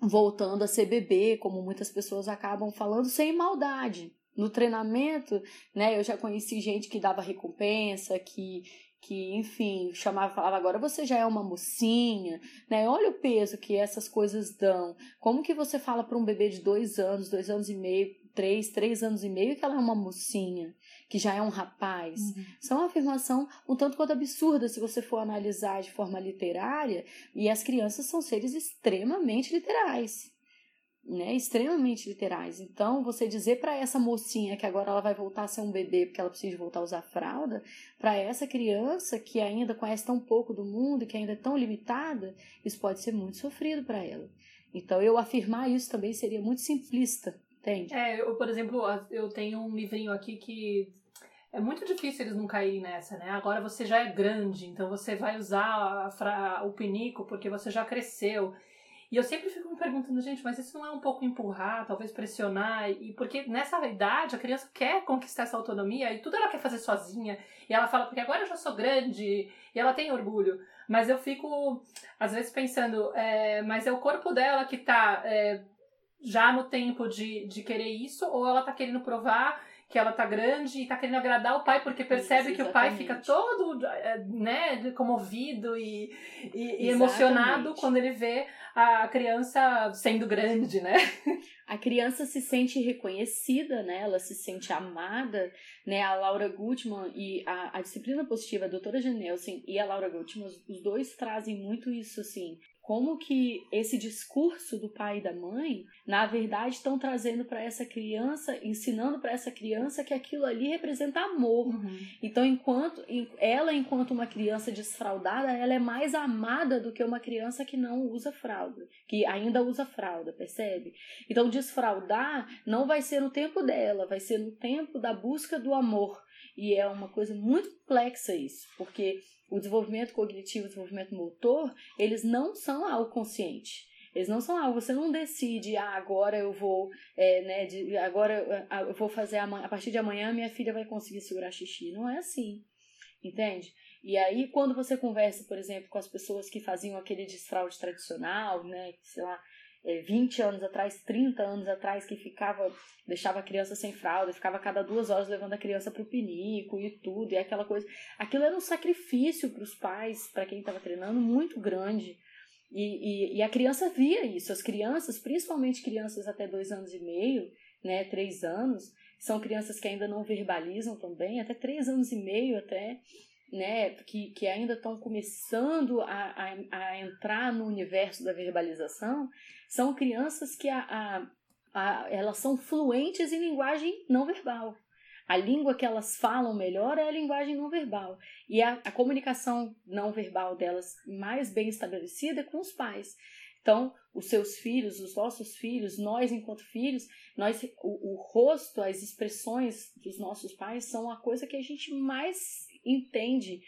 voltando a ser bebê, como muitas pessoas acabam falando, sem maldade no treinamento, né, eu já conheci gente que dava recompensa, que, que enfim, chamava, falava, agora você já é uma mocinha, né? Olha o peso que essas coisas dão. Como que você fala para um bebê de dois anos, dois anos e meio, três, três anos e meio, que ela é uma mocinha, que já é um rapaz? Uhum. É uma afirmação um tanto quanto absurda se você for analisar de forma literária, e as crianças são seres extremamente literais né, extremamente literais. Então, você dizer para essa mocinha que agora ela vai voltar a ser um bebê porque ela precisa voltar a usar fralda, para essa criança que ainda conhece tão pouco do mundo, que ainda é tão limitada, isso pode ser muito sofrido para ela. Então, eu afirmar isso também seria muito simplista, entende? É, eu, por exemplo, eu tenho um livrinho aqui que é muito difícil eles não caírem nessa, né? Agora você já é grande, então você vai usar a, o pinico porque você já cresceu. E eu sempre fico me perguntando, gente, mas isso não é um pouco empurrar, talvez pressionar? E porque nessa idade a criança quer conquistar essa autonomia e tudo ela quer fazer sozinha. E ela fala, porque agora eu já sou grande e ela tem orgulho. Mas eu fico, às vezes, pensando, é, mas é o corpo dela que tá é, já no tempo de, de querer isso, ou ela tá querendo provar que ela tá grande e tá querendo agradar o pai porque percebe Isso, que o pai fica todo é, né, comovido e, e, e emocionado quando ele vê a criança sendo grande, né? A criança se sente reconhecida, né? Ela se sente amada, né? A Laura Gutman e a, a disciplina positiva, a doutora Janelsen e a Laura Gutman, os dois trazem muito isso, assim, como que esse discurso do pai e da mãe, na verdade, estão trazendo para essa criança, ensinando para essa criança que aquilo ali representa amor. Uhum. Então, enquanto ela, enquanto uma criança desfraldada, ela é mais amada do que uma criança que não usa fralda, que ainda usa fralda, percebe? Então, desfraldar não vai ser no tempo dela, vai ser no tempo da busca do amor. E é uma coisa muito complexa isso, porque o desenvolvimento cognitivo, o desenvolvimento motor, eles não são algo consciente. Eles não são algo, você não decide, ah, agora eu vou, é, né, de, agora eu vou fazer, a, a partir de amanhã minha filha vai conseguir segurar xixi. Não é assim, entende? E aí, quando você conversa, por exemplo, com as pessoas que faziam aquele desfraude tradicional, né, sei lá, é, 20 anos atrás, 30 anos atrás, que ficava, deixava a criança sem fralda, ficava cada duas horas levando a criança para o pinico e tudo, e aquela coisa. Aquilo era um sacrifício para os pais, para quem estava treinando, muito grande. E, e, e, a criança via isso. As crianças, principalmente crianças até dois anos e meio, né, três anos, são crianças que ainda não verbalizam também, até três anos e meio até, né, que, que ainda estão começando a, a, a, entrar no universo da verbalização, são crianças que a, a, a, elas são fluentes em linguagem não verbal. A língua que elas falam melhor é a linguagem não verbal. E a, a comunicação não verbal delas mais bem estabelecida é com os pais. Então, os seus filhos, os nossos filhos, nós enquanto filhos, nós o, o rosto, as expressões dos nossos pais são a coisa que a gente mais entende,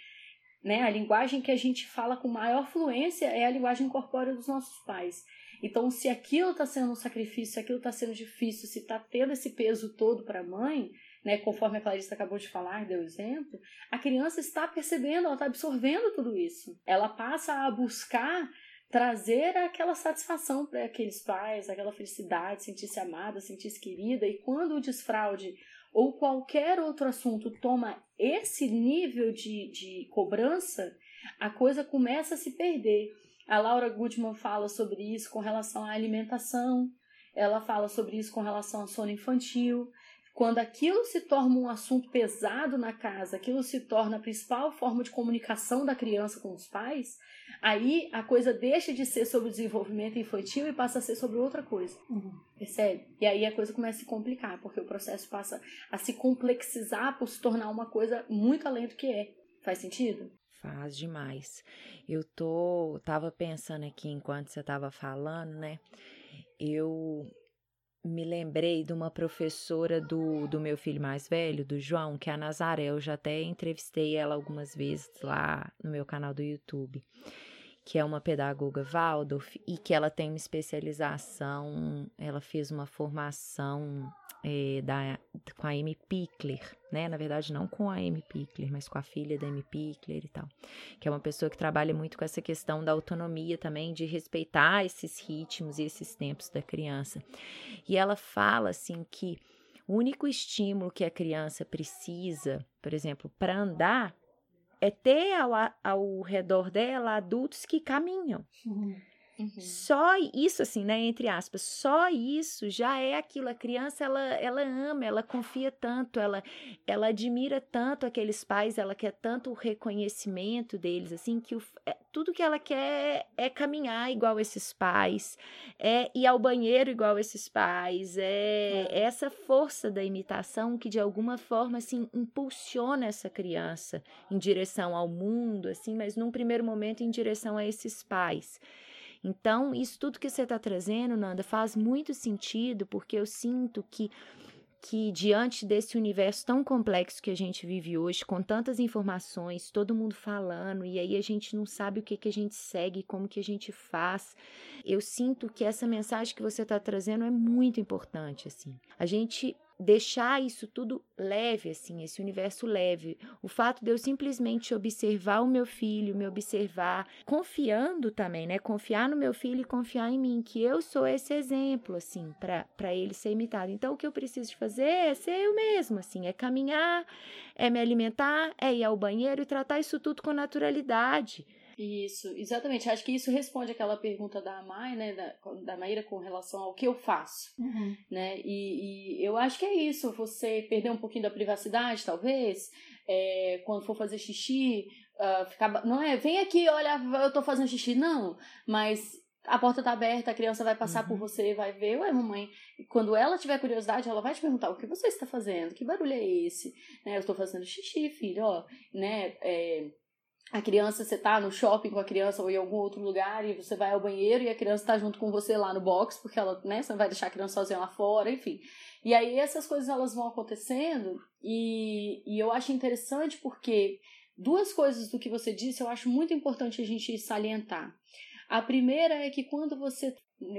né? A linguagem que a gente fala com maior fluência é a linguagem corpórea dos nossos pais. Então, se aquilo está sendo um sacrifício, se aquilo está sendo difícil, se está tendo esse peso todo para a mãe, né, conforme a Clarissa acabou de falar, deu exemplo, a criança está percebendo, ela está absorvendo tudo isso. Ela passa a buscar trazer aquela satisfação para aqueles pais, aquela felicidade, sentir-se amada, sentir-se querida. E quando o desfraude ou qualquer outro assunto toma esse nível de, de cobrança, a coisa começa a se perder. A Laura Goodman fala sobre isso com relação à alimentação, ela fala sobre isso com relação ao sono infantil, quando aquilo se torna um assunto pesado na casa, aquilo se torna a principal forma de comunicação da criança com os pais, aí a coisa deixa de ser sobre o desenvolvimento infantil e passa a ser sobre outra coisa. Uhum. Percebe? E aí a coisa começa a se complicar, porque o processo passa a se complexizar por se tornar uma coisa muito além do que é. Faz sentido? Faz demais. Eu tô tava pensando aqui enquanto você tava falando, né? Eu me lembrei de uma professora do, do meu filho mais velho, do João, que é a Nazaré. Eu já até entrevistei ela algumas vezes lá no meu canal do YouTube, que é uma pedagoga Waldorf e que ela tem uma especialização, ela fez uma formação é, da, com a Amy Pickler, né? Na verdade, não com a Amy Pickler, mas com a filha da Amy Pickler e tal. Que é uma pessoa que trabalha muito com essa questão da autonomia também, de respeitar esses ritmos e esses tempos da criança. E ela fala assim que o único estímulo que a criança precisa, por exemplo, para andar, é ter ao, ao redor dela adultos que caminham. Uhum. Uhum. Só isso, assim, né? Entre aspas, só isso já é aquilo. A criança, ela, ela ama, ela confia tanto, ela, ela admira tanto aqueles pais, ela quer tanto o reconhecimento deles, assim, que o, é, tudo que ela quer é caminhar igual esses pais, é ir ao banheiro igual esses pais, é, é essa força da imitação que de alguma forma, assim, impulsiona essa criança em direção ao mundo, assim, mas num primeiro momento em direção a esses pais. Então, isso tudo que você está trazendo, Nanda, faz muito sentido, porque eu sinto que que diante desse universo tão complexo que a gente vive hoje, com tantas informações, todo mundo falando, e aí a gente não sabe o que, que a gente segue, como que a gente faz. Eu sinto que essa mensagem que você está trazendo é muito importante, assim. A gente deixar isso tudo leve, assim, esse universo leve. O fato de eu simplesmente observar o meu filho, me observar, confiando também, né? Confiar no meu filho e confiar em mim, que eu sou esse exemplo, assim, para ele ser imitado. Então, o que eu preciso fazer é ser eu mesmo, assim, é caminhar, é me alimentar, é ir ao banheiro e tratar isso tudo com naturalidade. Isso, exatamente. Acho que isso responde aquela pergunta da Mai, né, da, da Maíra com relação ao que eu faço, uhum. né? E, e, eu acho que é isso. Você perder um pouquinho da privacidade, talvez, é, quando for fazer xixi, uh, ficar, não é, vem aqui, olha, eu tô fazendo xixi, não. Mas a porta tá aberta, a criança vai passar uhum. por você, vai ver, ué, mamãe. E quando ela tiver curiosidade, ela vai te perguntar o que você está fazendo, que barulho é esse, né? Eu estou fazendo xixi, filho, ó, né? É, a criança, você tá no shopping com a criança ou em algum outro lugar e você vai ao banheiro e a criança tá junto com você lá no box, porque ela, né, você não vai deixar a criança sozinha lá fora, enfim. E aí essas coisas elas vão acontecendo e, e eu acho interessante porque duas coisas do que você disse eu acho muito importante a gente salientar. A primeira é que quando você,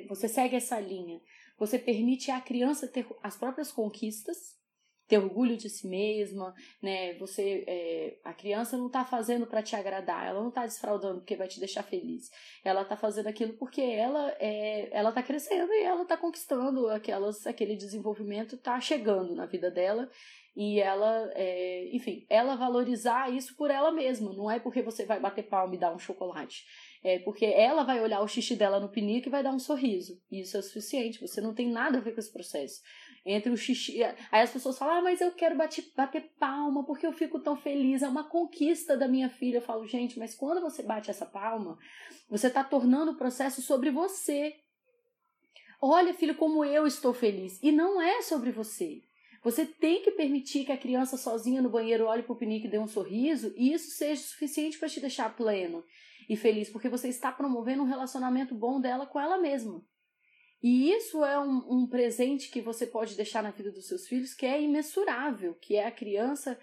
você segue essa linha, você permite à criança ter as próprias conquistas, ter orgulho de si mesma, né? Você, é, a criança não está fazendo para te agradar, ela não está desfraudando porque vai te deixar feliz. Ela está fazendo aquilo porque ela é, ela está crescendo e ela está conquistando aquelas, aquele desenvolvimento, está chegando na vida dela e ela, é, enfim, ela valorizar isso por ela mesma. Não é porque você vai bater palma e dar um chocolate. É porque ela vai olhar o xixi dela no pinico e vai dar um sorriso. E isso é o suficiente. Você não tem nada a ver com esse processo entre o xixi. Aí as pessoas falam, ah, mas eu quero bater, bater palma porque eu fico tão feliz, é uma conquista da minha filha. Eu falo, gente, mas quando você bate essa palma, você está tornando o processo sobre você. Olha, filho, como eu estou feliz. E não é sobre você. Você tem que permitir que a criança sozinha no banheiro olhe para o pinico e dê um sorriso e isso seja suficiente para te deixar pleno. e feliz, porque você está promovendo um relacionamento bom dela com ela mesma. E isso é um, um, presente que você pode deixar na vida dos seus filhos que é imensurável, que é a criança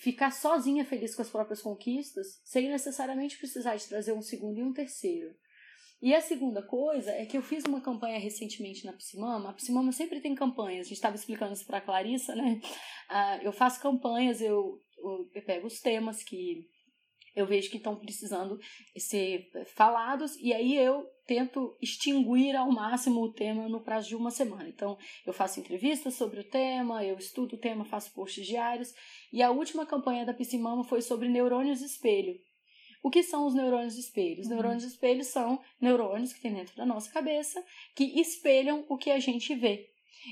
ficar sozinha feliz com as próprias conquistas, sem necessariamente precisar de trazer um segundo e um terceiro. E a segunda coisa é que eu fiz uma campanha recentemente na Psimama. A Psimama sempre tem campanhas. A gente estava explicando isso para a Clarissa, né? Uh, eu faço campanhas, eu, eu pego os temas que eu vejo que estão precisando ser falados e aí eu tento extinguir ao máximo o tema no prazo de uma semana. Então, eu faço entrevistas sobre o tema, eu estudo o tema, faço posts diários e a última campanha da Piscimama foi sobre neurônios espelho. O que são os neurônios espelho? Os uhum. neurônios espelho são neurônios que tem dentro da nossa cabeça que espelham o que a gente vê.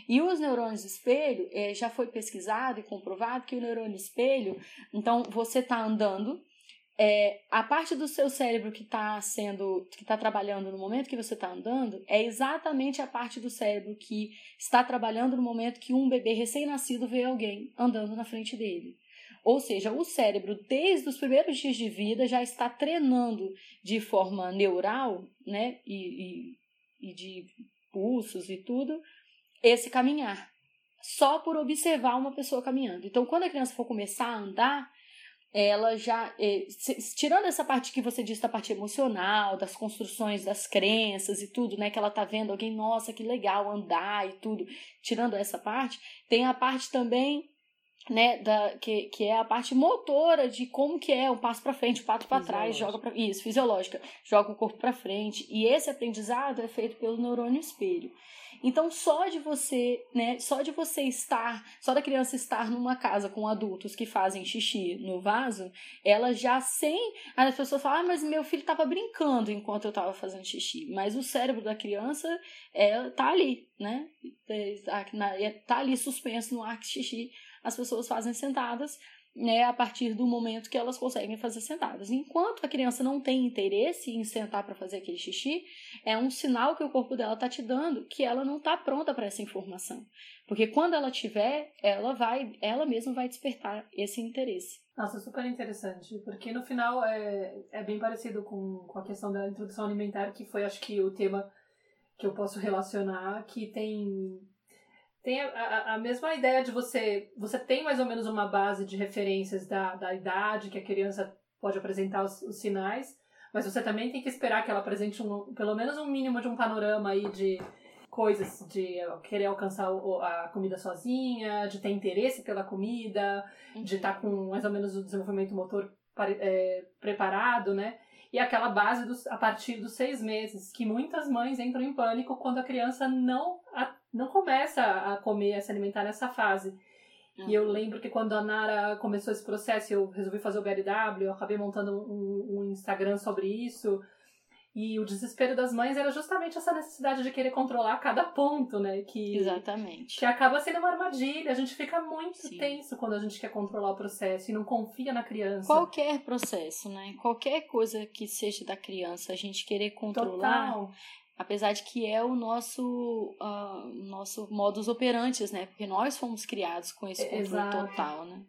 E os neurônios espelho, é, já foi pesquisado e comprovado que o neurônio espelho, então você está andando, é, a parte do seu cérebro que está sendo, que está trabalhando no momento que você está andando, é exatamente a parte do cérebro que está trabalhando no momento que um bebê recém-nascido vê alguém andando na frente dele. Ou seja, o cérebro, desde os primeiros dias de vida, já está treinando de forma neural, né, e, e, e de pulsos e tudo, esse caminhar. Só por observar uma pessoa caminhando. Então, quando a criança for começar a andar, ela já. É, tirando essa parte que você disse da parte emocional, das construções das crenças e tudo, né? Que ela tá vendo alguém, nossa, que legal andar e tudo. Tirando essa parte, tem a parte também. Né, da, que, que é a parte motora de como que é um passo para frente, um passo para trás, joga para isso, fisiológica, joga o corpo para frente. E esse aprendizado é feito pelo neurônio espelho. Então, só de você, né, só de você estar, só da criança estar numa casa com adultos que fazem xixi no vaso, ela já sem, as pessoas falam: "Ah, mas meu filho estava brincando enquanto eu estava fazendo xixi". Mas o cérebro da criança é tá ali, né? É, é, tá ali suspenso no ar que xixi as pessoas fazem sentadas né, a partir do momento que elas conseguem fazer sentadas. Enquanto a criança não tem interesse em sentar para fazer aquele xixi, é um sinal que o corpo dela está te dando que ela não está pronta para essa informação. Porque quando ela tiver, ela vai, ela mesma vai despertar esse interesse. Nossa, super interessante, porque no final é, é bem parecido com, com a questão da introdução alimentar, que foi acho que o tema que eu posso relacionar, que tem tem a, a, mesma ideia de você. Você tem mais ou menos uma base de referências da, da idade que a criança pode apresentar os, os sinais, mas você também tem que esperar que ela apresente um, pelo menos um mínimo de um panorama aí de coisas de querer alcançar a comida sozinha, de ter interesse pela comida, uhum. de estar com mais ou menos o desenvolvimento motor é, preparado, né? E aquela base dos, a partir dos seis meses, que muitas mães entram em pânico quando a criança não não começa a comer, a se alimentar nessa fase. Uhum. E eu uhum. lembro que quando a Nara começou esse processo, eu resolvi fazer o BLW, eu acabei montando um, um Instagram sobre isso. E o desespero das mães era justamente essa necessidade de querer controlar cada ponto, né? Que, Exatamente. Que acaba sendo uma armadilha. A gente fica muito Sim. tenso quando a gente quer controlar o processo e não confia na criança. Qualquer processo, né? Qualquer coisa que seja da criança, a gente querer controlar. Total apesar de que é o nosso uh, nosso modus operantes, né? Porque nós fomos criados com esse controle Exato. total, né?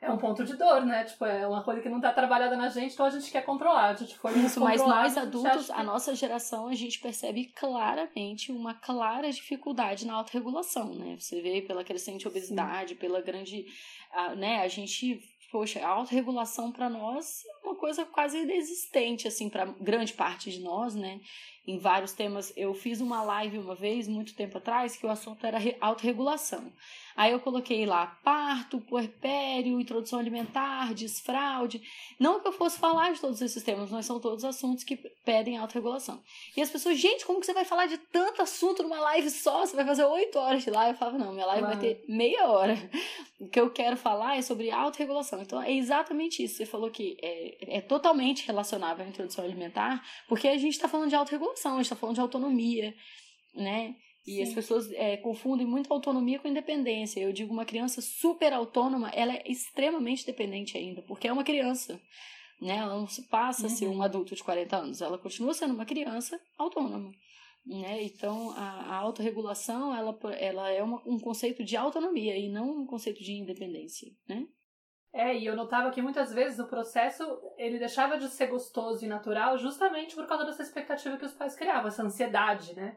É um ponto de dor, né? Tipo, é uma coisa que não está trabalhada na gente, então a gente quer controlar. A gente foi Isso, mas nós adultos, que... a nossa geração, a gente percebe claramente uma clara dificuldade na autorregulação, né? Você vê pela crescente obesidade, Sim. pela grande. Uh, né? A gente poxa, a autorregulação para nós é uma coisa quase inexistente, assim, para grande parte de nós, né? Em vários temas. Eu fiz uma live uma vez, muito tempo atrás, que o assunto era autorregulação. Aí eu coloquei lá parto, puerpério, introdução alimentar, desfraude. Não que eu fosse falar de todos esses temas, mas são todos assuntos que pedem autorregulação. E as pessoas, gente, como que você vai falar de tanto assunto numa live só? Você vai fazer oito horas de live? Eu falava, não, minha live vai ter meia hora. O que eu quero falar é sobre autorregulação. Então é exatamente isso. Você falou que é, é totalmente relacionável à introdução alimentar, porque a gente está falando de autorregulação, a gente está falando de autonomia, né? E Sim. as pessoas é, confundem muito autonomia com independência. Eu digo uma criança super autônoma, ela é extremamente dependente ainda, porque é uma criança. Né? Ela não se passa a ser um uhum. adulto de 40 anos, ela continua sendo uma criança autônoma. Né? Então, a, a autorregulação ela, ela é uma, um conceito de autonomia e não um conceito de independência. Né? É, e eu notava que muitas vezes o processo ele deixava de ser gostoso e natural justamente por causa dessa expectativa que os pais criavam, essa ansiedade, né?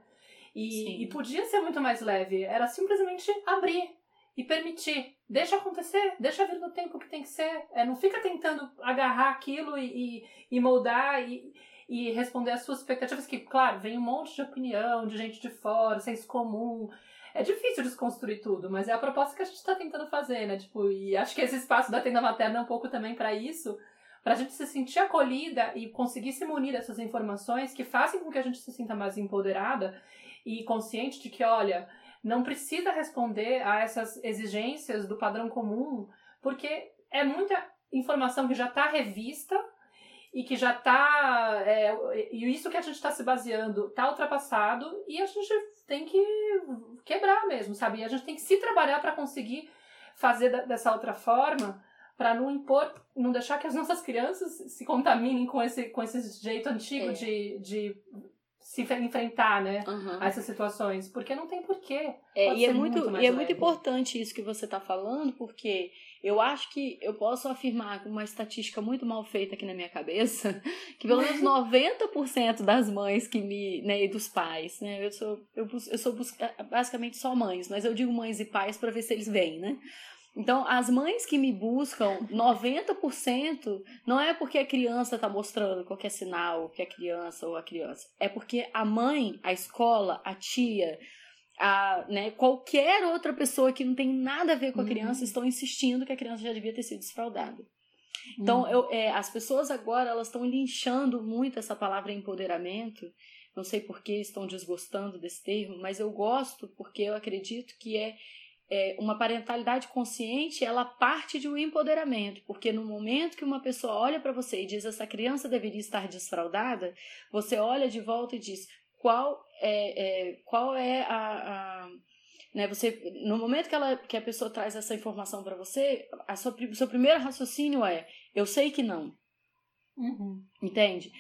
E, e podia ser muito mais leve, era simplesmente abrir e permitir. Deixa acontecer, deixa vir no tempo que tem que ser. É, não fica tentando agarrar aquilo e, e, e moldar e, e responder às suas expectativas, que, claro, vem um monte de opinião, de gente de fora, senso comum. É difícil desconstruir tudo, mas é a proposta que a gente está tentando fazer, né? Tipo, e acho que esse espaço da tenda materna é um pouco também para isso, para a gente se sentir acolhida e conseguir se munir dessas informações que fazem com que a gente se sinta mais empoderada e consciente de que, olha, não precisa responder a essas exigências do padrão comum, porque é muita informação que já está revista e que já está. É, e isso que a gente está se baseando está ultrapassado e a gente tem que quebrar mesmo, sabe? E a gente tem que se trabalhar para conseguir fazer dessa outra forma para não impor, não deixar que as nossas crianças se contaminem com esse, com esse jeito antigo é. de, de se enfrentar, né, uhum. a essas situações, porque não tem porquê. É, e é muito, muito e é muito importante isso que você está falando, porque eu acho que eu posso afirmar com uma estatística muito mal feita aqui na minha cabeça, que pelo menos 90% das mães que me, né, e dos pais, né, eu sou eu, eu sou basicamente só mães, mas eu digo mães e pais para ver se eles vêm, né? Então, as mães que me buscam, 90% não é porque a criança está mostrando qualquer sinal que é criança ou a criança. É porque a mãe, a escola, a tia, a, né, qualquer outra pessoa que não tem nada a ver com a criança uhum. estão insistindo que a criança já devia ter sido desfraldada. Então, uhum. eu, é, as pessoas agora elas estão linchando muito essa palavra empoderamento. Não sei por que estão desgostando desse termo, mas eu gosto porque eu acredito que é é, uma parentalidade consciente, ela parte de um empoderamento, porque no momento que uma pessoa olha para você e diz essa criança deveria estar desfraldada, você olha de volta e diz qual é, é qual é a, a né, você no momento que, ela, que a pessoa traz essa informação para você, a sua, o seu primeiro raciocínio é eu sei que não. Uhum. Entende?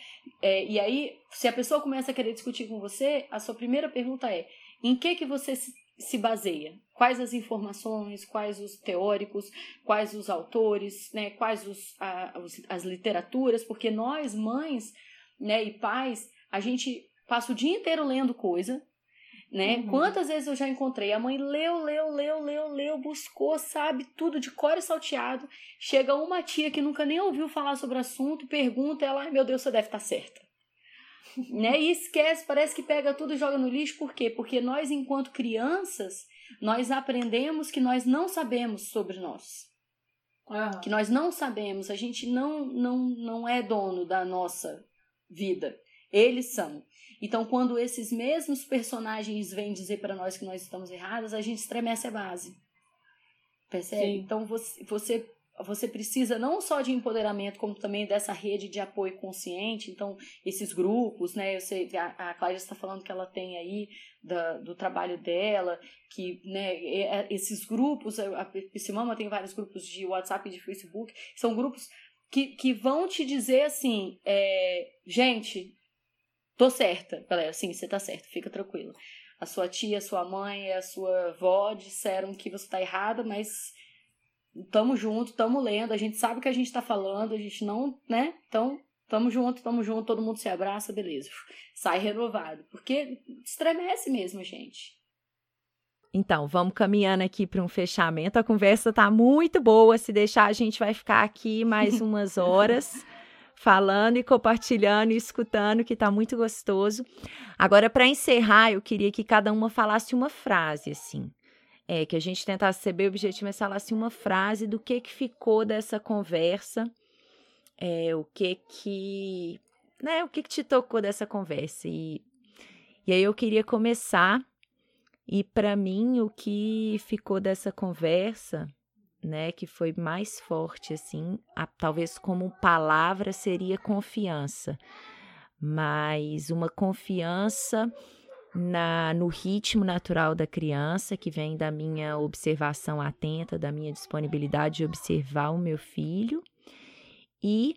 É, e aí, se a pessoa começa a querer discutir com você, a sua primeira pergunta é: em que que você se se baseia? Quais as informações, quais os teóricos, quais os autores, né, quais os, a, os, as literaturas, porque nós, mães né, e pais, a gente passa o dia inteiro lendo coisa, né? Uhum. Quantas vezes eu já encontrei? A mãe leu, leu, leu, leu, leu, buscou, sabe tudo de cor e salteado. Chega uma tia que nunca nem ouviu falar sobre o assunto, pergunta, ela, ai meu Deus, você deve estar certa né? E esquece, parece que pega tudo e joga no lixo. Por quê? Porque nós, enquanto crianças, nós aprendemos que nós não sabemos sobre nós. Que nós não sabemos, a gente não, não, não é dono da nossa vida. Eles são. Então, quando esses mesmos personagens vêm dizer para nós que nós estamos erradas, a gente estremece a base. Percebe? Sim. Então, você, você você precisa não só de empoderamento, como também dessa rede de apoio consciente. Então, esses grupos, né? Eu sei, a, a Cláudia está falando que ela tem aí da, do trabalho dela, que né, é, esses grupos, a Piscimama tem vários grupos de WhatsApp e de Facebook, são grupos que, que vão te dizer assim, é, gente, tô certa, galera, sim, você tá certa, fica tranquilo. A sua tia, a sua mãe, a sua avó disseram que você tá errada, mas Tamo junto, tamo lendo, a gente sabe o que a gente tá falando, a gente não, né? Então, tamo junto, tamo junto, todo mundo se abraça, beleza. Sai renovado. Porque estremece mesmo, gente. Então, vamos caminhando aqui para um fechamento. A conversa tá muito boa. Se deixar, a gente vai ficar aqui mais umas horas falando e compartilhando e escutando, que tá muito gostoso. Agora, para encerrar, eu queria que cada uma falasse uma frase, assim é, que a gente tentasse ser bem objetivo, mas falasse uma frase do que que ficou dessa conversa, é, o que que, né, o que que te tocou dessa conversa. E, e aí eu queria começar, e para mim o que ficou dessa conversa, né, que foi mais forte, assim, a, talvez como palavra seria confiança, mas uma confiança na, no ritmo natural da criança, que vem da minha observação atenta, da minha disponibilidade de observar o meu filho, e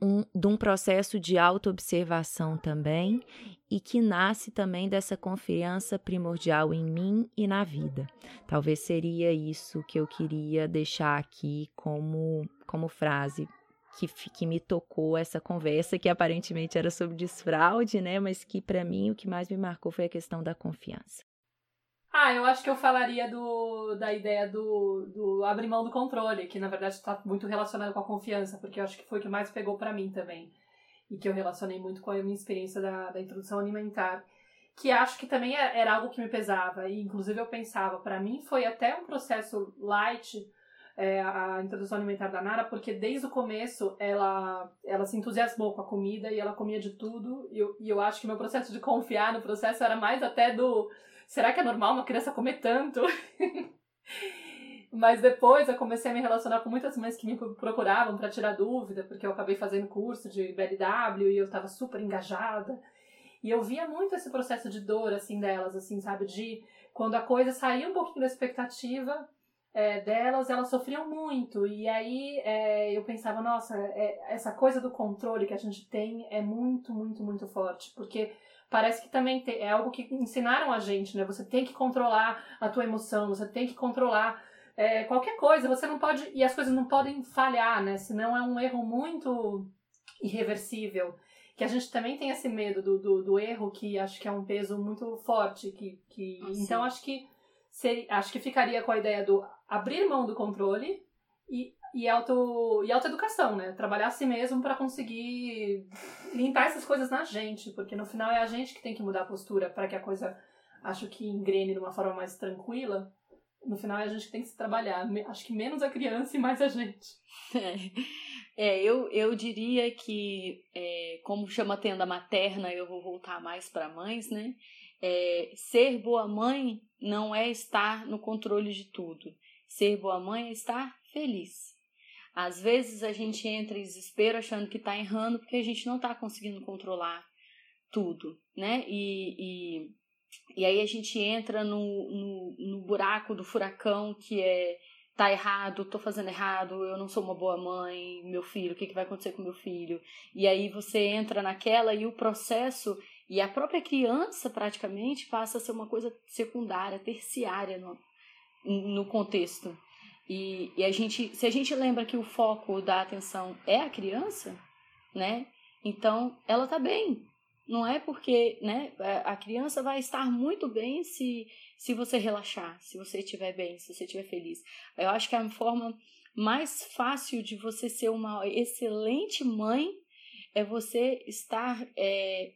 um, de um processo de autoobservação também e que nasce também dessa confiança primordial em mim e na vida. Talvez seria isso que eu queria deixar aqui como, como frase que, que me tocou essa conversa, que aparentemente era sobre desfraude, né? Mas que para mim o que mais me marcou foi a questão da confiança. Ah, eu acho que eu falaria do, da ideia do, do abrir mão do controle, que na verdade está muito relacionado com a confiança, porque eu acho que foi o que mais pegou para mim também. E que eu relacionei muito com a minha experiência da, da introdução alimentar. Que acho que também é, era algo que me pesava. E inclusive eu pensava, para mim foi até um processo light é, a introdução alimentar da Nara, porque desde o começo ela, ela se entusiasmou com a comida e ela comia de tudo. E eu, e eu acho que meu processo de confiar no processo era mais até do será que é normal uma criança comer tanto? Mas depois eu comecei a me relacionar com muitas mães que me procuravam para tirar dúvida, porque eu acabei fazendo curso de BLW e eu estava super engajada. E eu via muito esse processo de dor, assim, delas, assim, sabe? De quando a coisa saía um pouquinho da expectativa é, delas, elas sofriam muito. E aí é, eu pensava, nossa, é, essa coisa do controle que a gente tem é muito, muito, muito forte. Porque parece que também tem, é algo que ensinaram a gente, né? Você tem que controlar a tua emoção, você tem que controlar é, qualquer coisa, você não pode. E as coisas não podem falhar, né? Senão é um erro muito irreversível. Que a gente também tem esse medo do, do, do erro, que acho que é um peso muito forte. Que, que, ah, então acho que seria, acho que ficaria com a ideia do abrir mão do controle e e, auto, e autoeducação, né? Trabalhar a si mesmo para conseguir limpar essas coisas na gente, porque no final é a gente que tem que mudar a postura para que a coisa, acho que engrene de uma forma mais tranquila. No final é a gente que tem que se trabalhar. Acho que menos a criança e mais a gente. É, eu, eu diria que, é, como chama tenda materna, eu vou voltar mais para mães, né? É, ser boa mãe não é estar no controle de tudo. Ser boa mãe é estar feliz. Às vezes a gente entra em desespero achando que está errando porque a gente não está conseguindo controlar tudo, né? E, e, e aí a gente entra no, no, no buraco do furacão que é tá errado, tô fazendo errado, eu não sou uma boa mãe, meu filho, o que, que vai acontecer com meu filho? E aí você entra naquela e o processo e a própria criança praticamente passa a ser uma coisa secundária, terciária no, no contexto. E, e a gente, se a gente lembra que o foco da atenção é a criança, né? Então ela tá bem. Não é porque, né? A criança vai estar muito bem se se você relaxar, se você estiver bem, se você estiver feliz. Eu acho que a forma mais fácil de você ser uma excelente mãe é você estar é,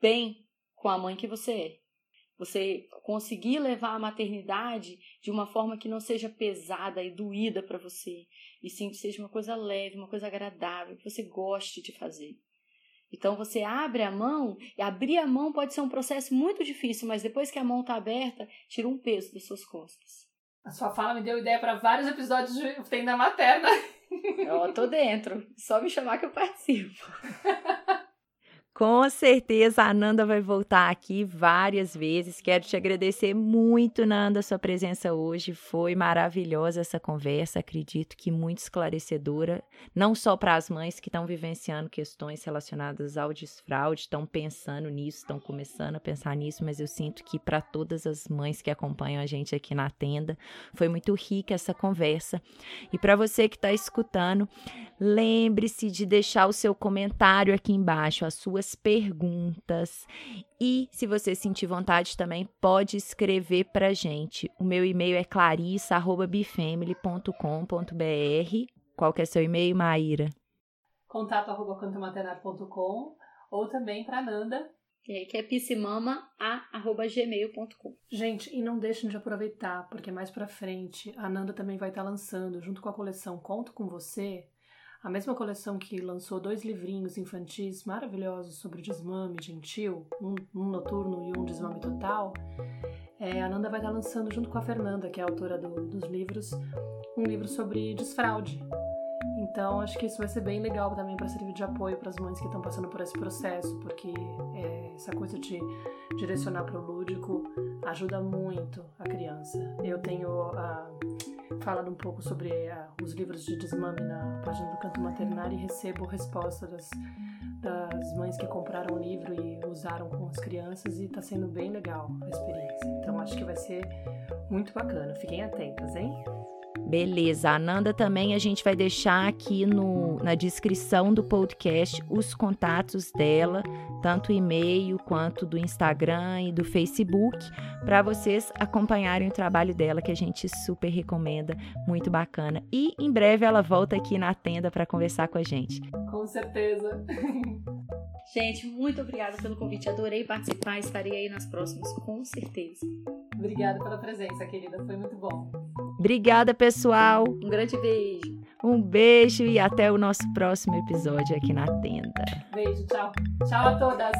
bem com a mãe que você é. Você conseguir levar a maternidade de uma forma que não seja pesada e doída para você, e sim que seja uma coisa leve, uma coisa agradável, que você goste de fazer. Então você abre a mão, e abrir a mão pode ser um processo muito difícil, mas depois que a mão está aberta, tira um peso das suas costas. A sua fala me deu ideia para vários episódios de Tenda Materna. Eu tô dentro, só me chamar que eu participo. Com certeza a Nanda vai voltar aqui várias vezes. Quero te agradecer muito, Nanda, sua presença hoje. Foi maravilhosa essa conversa. Acredito que muito esclarecedora, não só para as mães que estão vivenciando questões relacionadas ao desfraude, estão pensando nisso, estão começando a pensar nisso, mas eu sinto que para todas as mães que acompanham a gente aqui na tenda, foi muito rica essa conversa. E para você que está escutando, lembre-se de deixar o seu comentário aqui embaixo, as suas suas perguntas. E se você sentir vontade também, pode escrever para gente. O meu e-mail é clarissa.bifamily.com.br. Qual que é seu e-mail, Maíra? Contato arroba ou também para Nanda. Que é piscimama.gmail.com. Gente, e não deixem de aproveitar, porque mais pra frente a Nanda também vai estar lançando, junto com a coleção Conto com Você, a mesma coleção que lançou dois livrinhos infantis maravilhosos sobre desmame gentil, um, um noturno e um desmame total, é, a Nanda vai estar lançando junto com a Fernanda, que é autora do, dos livros, um livro sobre desfraude. Então, acho que isso vai ser bem legal também para servir de apoio para as mães que estão passando por esse processo, porque é, essa coisa de direcionar para o lúdico ajuda muito a criança. Eu tenho a falando um pouco sobre uh, os livros de desmame na página do Canto Maternário e recebo respostas das, das mães que compraram o livro e usaram com as crianças e está sendo bem legal a experiência. Então acho que vai ser muito bacana. Fiquem atentas, hein? Beleza, a Nanda também a gente vai deixar aqui no, na descrição do podcast os contatos dela, tanto e-mail quanto do Instagram e do Facebook, para vocês acompanharem o trabalho dela, que a gente super recomenda, muito bacana. E em breve ela volta aqui na tenda para conversar com a gente. Com certeza. Gente, muito obrigada pelo convite. Adorei participar. Estarei aí nas próximas, com certeza. Obrigada pela presença, querida. Foi muito bom. Obrigada, pessoal. Um grande beijo. Um beijo e até o nosso próximo episódio aqui na tenda. Beijo, tchau. Tchau a todas.